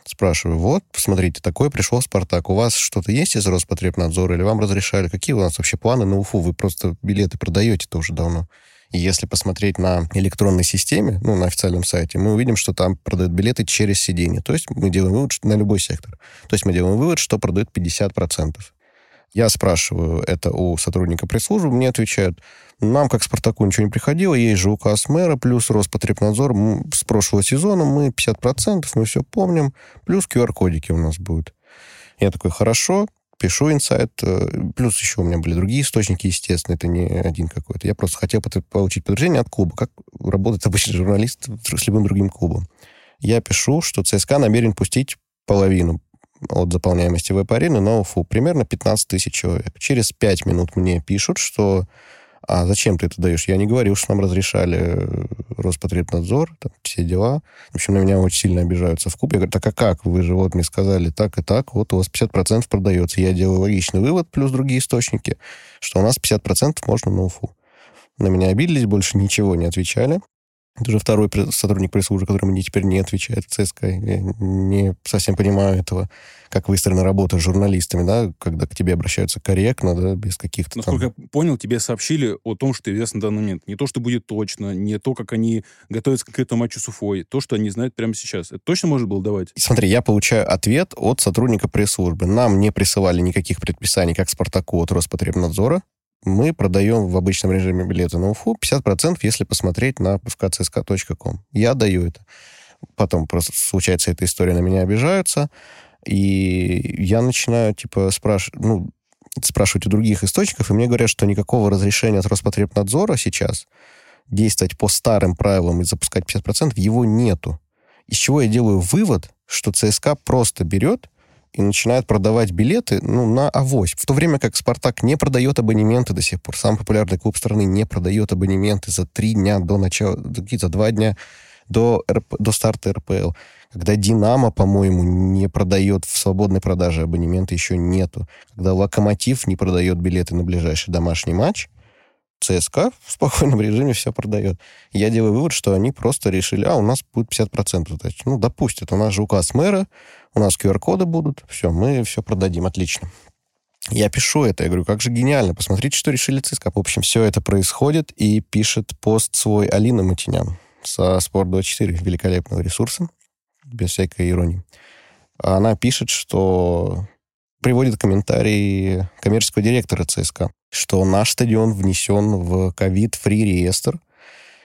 Спрашиваю, вот, посмотрите, такой пришел Спартак. У вас что-то есть из Роспотребнадзора или вам разрешали? Какие у нас вообще планы на Уфу? Вы просто билеты продаете-то уже давно. И если посмотреть на электронной системе, ну, на официальном сайте, мы увидим, что там продают билеты через сиденье. То есть мы делаем вывод что на любой сектор. То есть мы делаем вывод, что продают 50%. Я спрашиваю это у сотрудника пресс-службы, мне отвечают, нам, как Спартаку, ничего не приходило, есть же указ мэра, плюс Роспотребнадзор. С прошлого сезона мы 50%, мы все помним, плюс QR-кодики у нас будут. Я такой, хорошо, пишу инсайт. Э, плюс еще у меня были другие источники, естественно, это не один какой-то. Я просто хотел получить подтверждение от клуба, как работает обычный журналист с любым другим клубом. Я пишу, что ЦСКА намерен пустить половину от заполняемости веб-арены на УФУ. Примерно 15 тысяч человек. Через 5 минут мне пишут, что а зачем ты это даешь? Я не говорил, что нам разрешали э, Роспотребнадзор, там, все дела. В общем, на меня очень сильно обижаются в клубе. Я говорю, так а как? Вы же вот мне сказали так и так, вот у вас 50% продается. Я делаю логичный вывод, плюс другие источники, что у нас 50% можно на УФУ. На меня обиделись, больше ничего не отвечали. Это уже второй сотрудник пресс-службы, который мне теперь не отвечает в ЦСКА. Я не совсем понимаю этого, как выстроена работа с журналистами, да, когда к тебе обращаются корректно, да, без каких-то Насколько там... я понял, тебе сообщили о том, что известно на данный момент. Не то, что будет точно, не то, как они готовятся к этому матчу с Уфой, то, что они знают прямо сейчас. Это точно может было давать? Смотри, я получаю ответ от сотрудника пресс-службы. Нам не присылали никаких предписаний, как Спартаку от Роспотребнадзора мы продаем в обычном режиме билеты на УФУ 50%, если посмотреть на pfkcsk.com. Я даю это. Потом просто случается эта история, на меня обижаются, и я начинаю, типа, спрашивать, ну, спрашивать у других источников, и мне говорят, что никакого разрешения от Роспотребнадзора сейчас действовать по старым правилам и запускать 50% его нету. Из чего я делаю вывод, что ЦСКА просто берет и начинают продавать билеты ну, на авось. В то время как «Спартак» не продает абонементы до сих пор. Самый популярный клуб страны не продает абонементы за три дня до начала, за два дня до, до старта РПЛ. Когда «Динамо», по-моему, не продает в свободной продаже абонементы, еще нету. Когда «Локомотив» не продает билеты на ближайший домашний матч, ЦСКА в спокойном режиме все продает. Я делаю вывод, что они просто решили, а, у нас будет 50%. Значит, ну, допустят, у нас же указ мэра, у нас QR-коды будут, все, мы все продадим, отлично. Я пишу это, я говорю, как же гениально, посмотрите, что решили ЦСКА. В общем, все это происходит, и пишет пост свой Алина Матинян со Спорт24, великолепного ресурса, без всякой иронии. Она пишет, что приводит комментарий коммерческого директора ЦСКА, что наш стадион внесен в ковид-фри реестр,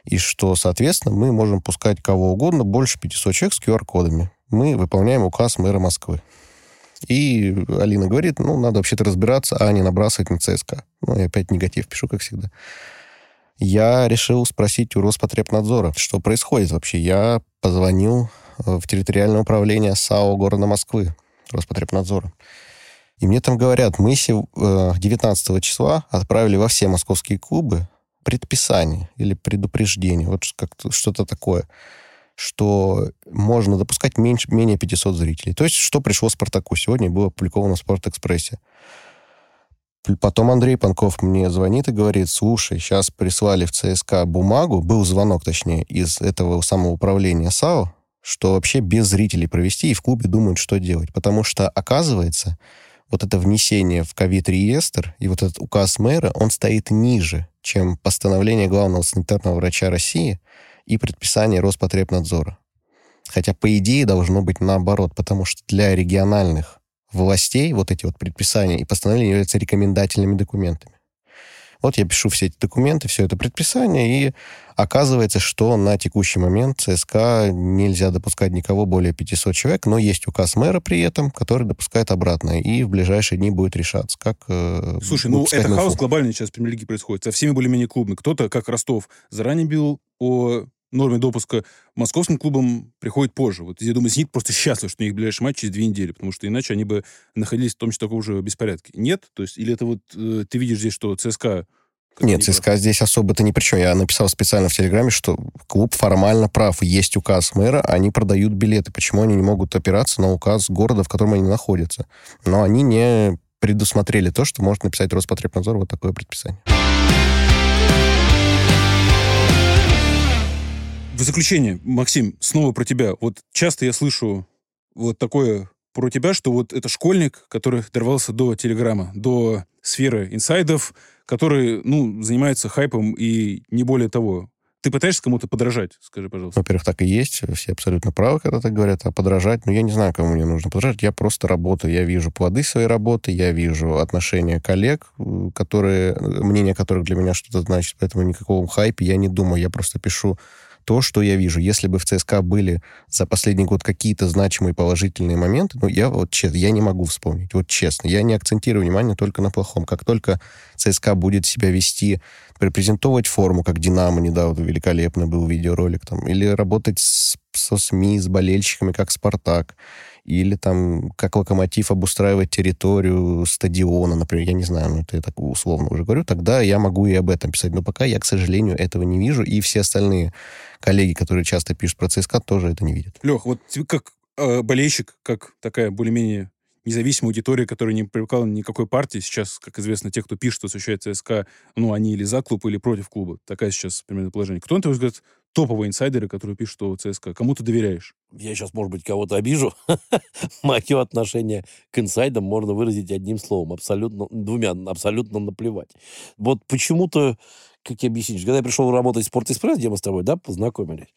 и что, соответственно, мы можем пускать кого угодно, больше 500 человек с QR-кодами мы выполняем указ мэра Москвы. И Алина говорит, ну, надо вообще-то разбираться, а не набрасывать на ЦСКА. Ну, я опять негатив пишу, как всегда. Я решил спросить у Роспотребнадзора, что происходит вообще. Я позвонил э, в территориальное управление САО города Москвы, Роспотребнадзора. И мне там говорят, мы 19 э, числа отправили во все московские клубы предписание или предупреждение, вот как-то что-то такое, что можно допускать меньше, менее 500 зрителей. То есть, что пришло Спартаку. Сегодня было опубликовано в Спортэкспрессе. Потом Андрей Панков мне звонит и говорит, слушай, сейчас прислали в ЦСКА бумагу, был звонок, точнее, из этого самого управления САО, что вообще без зрителей провести, и в клубе думают, что делать. Потому что, оказывается, вот это внесение в ковид-реестр и вот этот указ мэра, он стоит ниже, чем постановление главного санитарного врача России – и предписание Роспотребнадзора. Хотя, по идее, должно быть наоборот, потому что для региональных властей вот эти вот предписания и постановления являются рекомендательными документами. Вот я пишу все эти документы, все это предписание, и оказывается, что на текущий момент ЦСКА нельзя допускать никого более 500 человек, но есть указ мэра при этом, который допускает обратное, и в ближайшие дни будет решаться, как... Э, Слушай, ну это хаос глобальный сейчас в премьер-лиге происходит. Со всеми более-менее клубами. Кто-то, как Ростов, заранее бил о норме допуска московским клубам приходит позже. Вот я думаю, «Зенит» просто счастлив, что у них ближайший матч через две недели, потому что иначе они бы находились в том числе таком же беспорядке. Нет? То есть, или это вот э, ты видишь здесь, что ЦСКА нет, ЦСКА прав. здесь особо-то ни при чем. Я написал специально в Телеграме, что клуб формально прав. Есть указ мэра, они продают билеты. Почему они не могут опираться на указ города, в котором они находятся? Но они не предусмотрели то, что может написать Роспотребнадзор вот такое предписание. В заключение, Максим, снова про тебя. Вот часто я слышу вот такое про тебя, что вот это школьник, который дорвался до Телеграма, до сферы инсайдов, который, ну, занимается хайпом и не более того. Ты пытаешься кому-то подражать, скажи, пожалуйста. Во-первых, так и есть. Все абсолютно правы, когда так говорят. А подражать, ну, я не знаю, кому мне нужно подражать. Я просто работаю. Я вижу плоды своей работы, я вижу отношения коллег, которые, мнение которых для меня что-то значит. Поэтому никакого хайпа я не думаю. Я просто пишу то, что я вижу. Если бы в ЦСКА были за последний год какие-то значимые положительные моменты, ну, я вот честно, я не могу вспомнить. Вот честно, я не акцентирую внимание только на плохом. Как только ЦСКА будет себя вести, презентовать форму, как «Динамо» недавно великолепно был видеоролик, там, или работать с, со СМИ, с болельщиками, как «Спартак», или там как локомотив обустраивать территорию стадиона, например, я не знаю, ну это я так условно уже говорю, тогда я могу и об этом писать. Но пока я, к сожалению, этого не вижу, и все остальные коллеги, которые часто пишут про ЦСКА, тоже это не видят. Лех, вот как э, болельщик, как такая более-менее независимая аудитория, которая не привыкала ни к какой партии. Сейчас, как известно, те, кто пишет, что освещает ЦСКА, ну, они или за клуб, или против клуба. Такая сейчас примерно положение. Кто, на твой взгляд, топовые инсайдеры, которые пишут о ЦСКА? Кому ты доверяешь? Я сейчас, может быть, кого-то обижу. Мое отношение к инсайдам можно выразить одним словом. Абсолютно, двумя, абсолютно наплевать. Вот почему-то, как я объяснить, когда я пришел работать в Спорт-Экспресс, где мы с тобой, да, познакомились,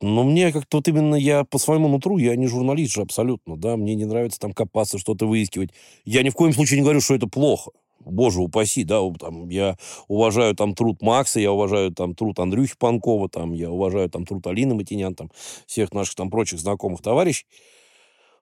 но мне как-то вот именно я по своему нутру, я не журналист же абсолютно, да, мне не нравится там копаться, что-то выискивать. Я ни в коем случае не говорю, что это плохо. Боже упаси, да, там, я уважаю там труд Макса, я уважаю там труд Андрюхи Панкова, там, я уважаю там труд Алины Матинян, там, всех наших там прочих знакомых товарищей.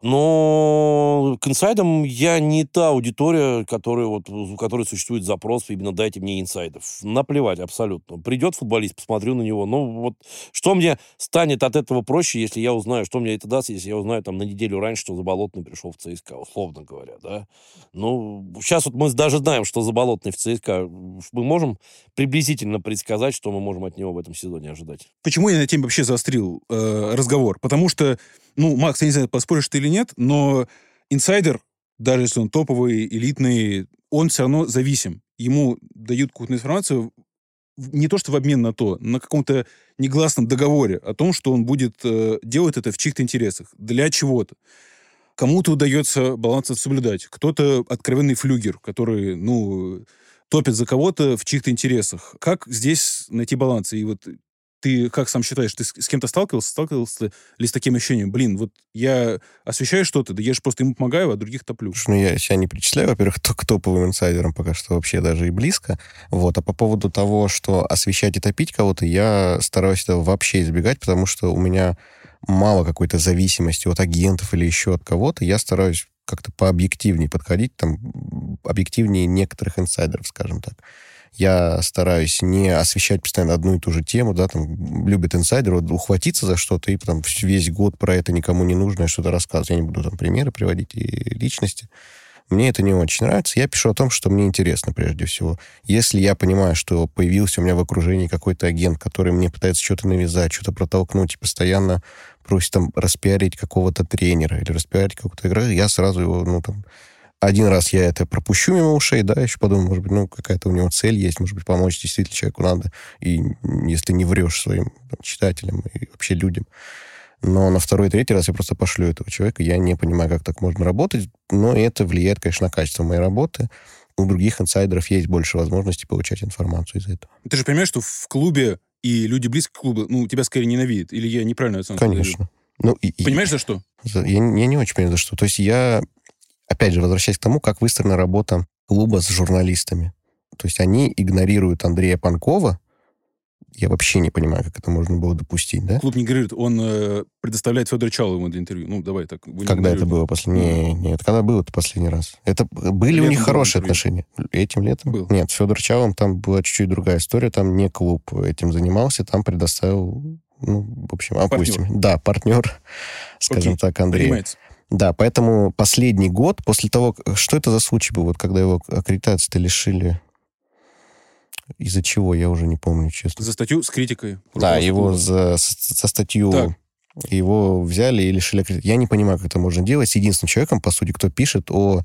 Но к инсайдам я не та аудитория, которая, вот, у которой существует запрос, именно дайте мне инсайдов. Наплевать абсолютно. Придет футболист, посмотрю на него. Ну, вот что мне станет от этого проще, если я узнаю, что мне это даст, если я узнаю там на неделю раньше, что Заболотный пришел в ЦСКА, условно говоря, да. Ну, сейчас вот мы даже знаем, что Заболотный в ЦСКА. Мы можем приблизительно предсказать, что мы можем от него в этом сезоне ожидать. Почему я на теме вообще заострил э, разговор? Потому что ну, Макс, я не знаю, поспоришь ты или нет, но инсайдер, даже если он топовый, элитный, он все равно зависим. Ему дают какую-то информацию не то что в обмен на то, на каком-то негласном договоре о том, что он будет э, делать это в чьих-то интересах, для чего-то. Кому-то удается баланс соблюдать, кто-то откровенный флюгер, который, ну, топит за кого-то в чьих-то интересах. Как здесь найти баланс? И вот ты как сам считаешь, ты с, с кем-то сталкивался? Сталкивался ли с таким ощущением? Блин, вот я освещаю что-то, да я же просто ему помогаю, а других топлю. Ну, я себя не причисляю, во-первых, к топовым инсайдерам пока что вообще даже и близко. Вот. А по поводу того, что освещать и топить кого-то, я стараюсь этого вообще избегать, потому что у меня мало какой-то зависимости от агентов или еще от кого-то. Я стараюсь как-то пообъективнее подходить, там, объективнее некоторых инсайдеров, скажем так я стараюсь не освещать постоянно одну и ту же тему, да, там, любят инсайдеры, вот, ухватиться за что-то и потом весь год про это никому не нужно, что-то рассказывать. Я не буду там примеры приводить и личности. Мне это не очень нравится. Я пишу о том, что мне интересно прежде всего. Если я понимаю, что появился у меня в окружении какой-то агент, который мне пытается что-то навязать, что-то протолкнуть и постоянно просит там распиарить какого-то тренера или распиарить какого-то игрока, я сразу его, ну, там, один раз я это пропущу мимо ушей, да, еще подумаю, может быть, ну, какая-то у него цель есть, может быть, помочь действительно человеку надо, и если не врешь своим там, читателям и вообще людям. Но на второй и третий раз я просто пошлю этого человека. Я не понимаю, как так можно работать, но это влияет, конечно, на качество моей работы. У других инсайдеров есть больше возможностей получать информацию из этого. Ты же понимаешь, что в клубе и люди близко к клубу, ну, тебя скорее ненавидят? Или я неправильно оценку Конечно. Ну, и, Понимаешь, за что? Я, я не очень понимаю, за что. То есть я опять же, возвращаясь к тому, как выстроена работа клуба с журналистами. То есть они игнорируют Андрея Панкова. Я вообще не понимаю, как это можно было допустить, да? Клуб не игнорирует, он э, предоставляет Федора Чалову для интервью. Ну, давай так. Когда это было последний? Нет, когда было это последний раз? Это были летом у них хорошие отношения. Этим летом? Был. Нет, с Федор Чаловым там была чуть-чуть другая история. Там не клуб этим занимался, там предоставил ну, в общем, опустим. Партнер. Да, партнер, скажем Окей. так, Андрей. Понимаете. Да, поэтому последний год, после того, что это за случай был, вот когда его аккредитации-то лишили из-за чего, я уже не помню, честно. За статью с критикой. Да, его за, за статью так. его взяли и лишили аккредитации. Я не понимаю, как это можно делать с единственным человеком, по сути, кто пишет о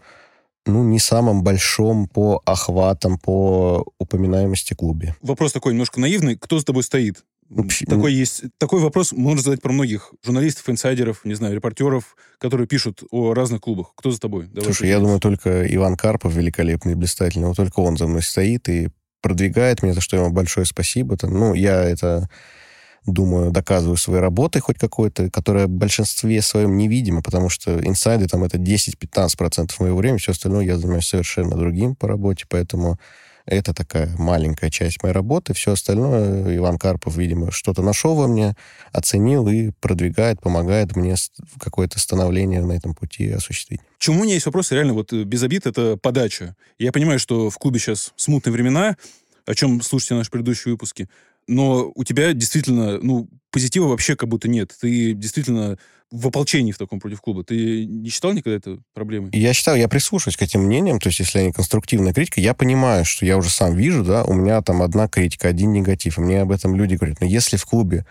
ну, не самом большом по охватам, по упоминаемости клубе. Вопрос такой немножко наивный. Кто за тобой стоит? Вообще, такой есть такой вопрос можно задать про многих журналистов, инсайдеров, не знаю, репортеров, которые пишут о разных клубах. Кто за тобой? Давай Слушай, я думаю, только Иван Карпов великолепный, блистательный, вот только он за мной стоит и продвигает меня, за что ему большое спасибо. Там, ну, я это думаю, доказываю своей работой хоть какой-то, которая в большинстве своем невидима, потому что инсайды там это 10-15% моего времени, все остальное я занимаюсь совершенно другим по работе, поэтому это такая маленькая часть моей работы. Все остальное Иван Карпов, видимо, что-то нашел во мне, оценил и продвигает, помогает мне какое-то становление на этом пути осуществить. Чему у меня есть вопрос, реально, вот э, без обид, это подача. Я понимаю, что в клубе сейчас смутные времена, о чем слушайте наши предыдущие выпуски но у тебя действительно, ну, позитива вообще как будто нет. Ты действительно в ополчении в таком против клуба. Ты не считал никогда это проблемой? Я считаю, я прислушиваюсь к этим мнениям, то есть если они конструктивная критика, я понимаю, что я уже сам вижу, да, у меня там одна критика, один негатив, и мне об этом люди говорят, но если в клубе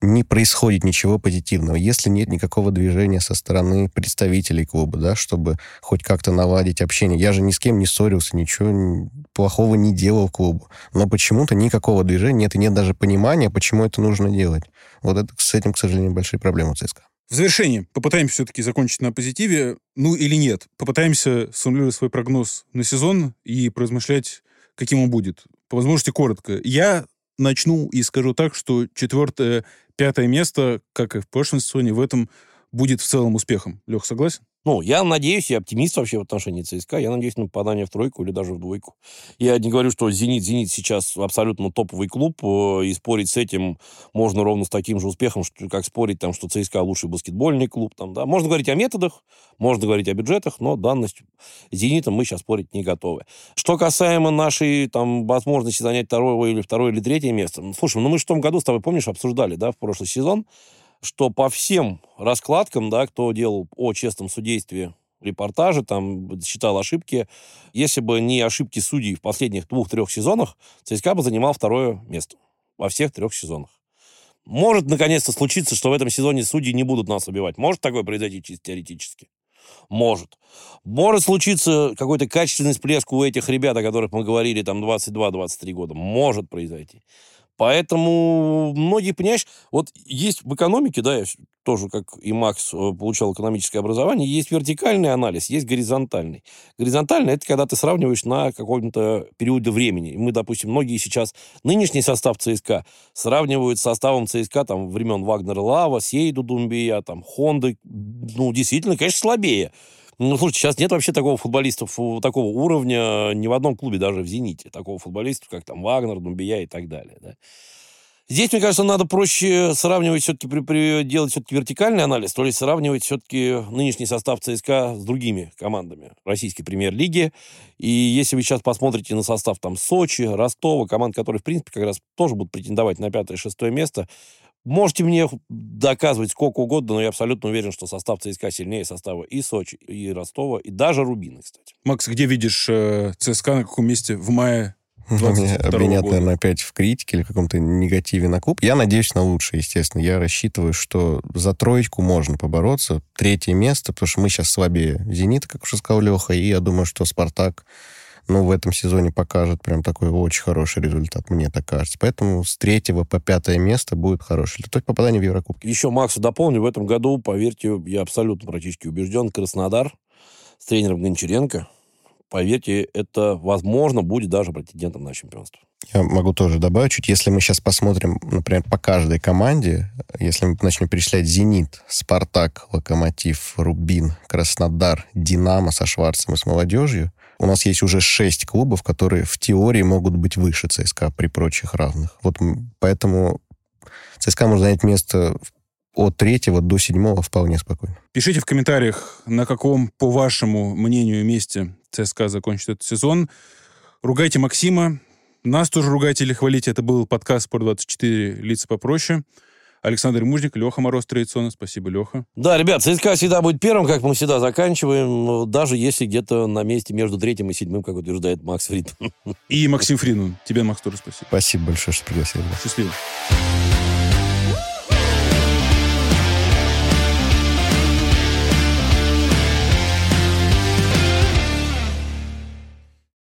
не происходит ничего позитивного, если нет никакого движения со стороны представителей клуба, да, чтобы хоть как-то наладить общение. Я же ни с кем не ссорился, ничего плохого не делал клубу. Но почему-то никакого движения нет, и нет даже понимания, почему это нужно делать. Вот это, с этим, к сожалению, большие проблемы у ЦСКА. В завершение попытаемся все-таки закончить на позитиве. Ну или нет. Попытаемся сформулировать свой прогноз на сезон и поразмышлять, каким он будет. По возможности коротко. Я начну и скажу так, что четвертое, пятое место, как и в прошлом сезоне, в этом будет в целом успехом. Лех, согласен? Ну, я надеюсь, я оптимист вообще в отношении ЦСКА. Я надеюсь на попадание в тройку или даже в двойку. Я не говорю, что «Зенит», «Зенит» сейчас абсолютно топовый клуб, э, и спорить с этим можно ровно с таким же успехом, что, как спорить, там, что ЦСКА лучший баскетбольный клуб. Там, да. Можно говорить о методах, можно говорить о бюджетах, но данность «Зенитом» мы сейчас спорить не готовы. Что касаемо нашей там, возможности занять второе или второе или третье место, ну, слушай, ну мы в том году с тобой, помнишь, обсуждали, да, в прошлый сезон, что по всем раскладкам, да, кто делал о честном судействе репортажи, там, считал ошибки. Если бы не ошибки судей в последних двух-трех сезонах, ЦСКА бы занимал второе место во всех трех сезонах. Может, наконец-то случиться, что в этом сезоне судьи не будут нас убивать. Может такое произойти чисто теоретически? Может. Может случиться какой-то качественный всплеск у этих ребят, о которых мы говорили, там, 22-23 года. Может произойти. Поэтому многие, понимаешь, вот есть в экономике, да, я тоже, как и Макс, э, получал экономическое образование, есть вертикальный анализ, есть горизонтальный. Горизонтальный – это когда ты сравниваешь на каком-то периоде времени. Мы, допустим, многие сейчас нынешний состав ЦСКА сравнивают с составом ЦСКА там, времен Вагнера Лава, Сейду Думбия, там, Хонды. Ну, действительно, конечно, слабее. Ну, слушай, сейчас нет вообще такого футболиста такого уровня ни в одном клубе, даже в «Зените». Такого футболиста, как там Вагнер, Думбия и так далее. Да? Здесь, мне кажется, надо проще сравнивать все-таки, при, при, делать все-таки вертикальный анализ, то есть сравнивать все-таки нынешний состав ЦСКА с другими командами российской премьер-лиги. И если вы сейчас посмотрите на состав там Сочи, Ростова, команд, которые, в принципе, как раз тоже будут претендовать на пятое-шестое место, Можете мне доказывать сколько угодно, но я абсолютно уверен, что состав ЦСКА сильнее состава и Сочи, и Ростова, и даже Рубины, кстати. Макс, где видишь э, ЦСКА, на каком месте в мае Меня обвинят, наверное, опять в критике или каком-то негативе на клуб. Я надеюсь на лучшее, естественно. Я рассчитываю, что за троечку можно побороться. Третье место, потому что мы сейчас слабее «Зенита», как уже сказал Леха, и я думаю, что «Спартак» ну, в этом сезоне покажет прям такой очень хороший результат, мне так кажется. Поэтому с третьего по пятое место будет хороший. То есть попадание в Еврокубки. Еще Максу дополню, в этом году, поверьте, я абсолютно практически убежден, Краснодар с тренером Гончаренко, поверьте, это, возможно, будет даже претендентом на чемпионство. Я могу тоже добавить чуть. Если мы сейчас посмотрим, например, по каждой команде, если мы начнем перечислять «Зенит», «Спартак», «Локомотив», «Рубин», «Краснодар», «Динамо» со Шварцем и с молодежью, у нас есть уже шесть клубов, которые в теории могут быть выше ЦСКА при прочих равных. Вот поэтому ЦСКА может занять место от третьего до седьмого вполне спокойно. Пишите в комментариях, на каком, по вашему мнению, месте ЦСКА закончит этот сезон. Ругайте Максима. Нас тоже ругайте или хвалите. Это был подкаст «Спорт24. Лица попроще». Александр Мужник, Леха Мороз традиционно. Спасибо, Леха. Да, ребят, ЦСКА всегда будет первым, как мы всегда заканчиваем, даже если где-то на месте между третьим и седьмым, как утверждает Макс Фрид. И Максим Фридман. Тебе, Макс, тоже спасибо. Спасибо большое, что пригласили. Счастливо.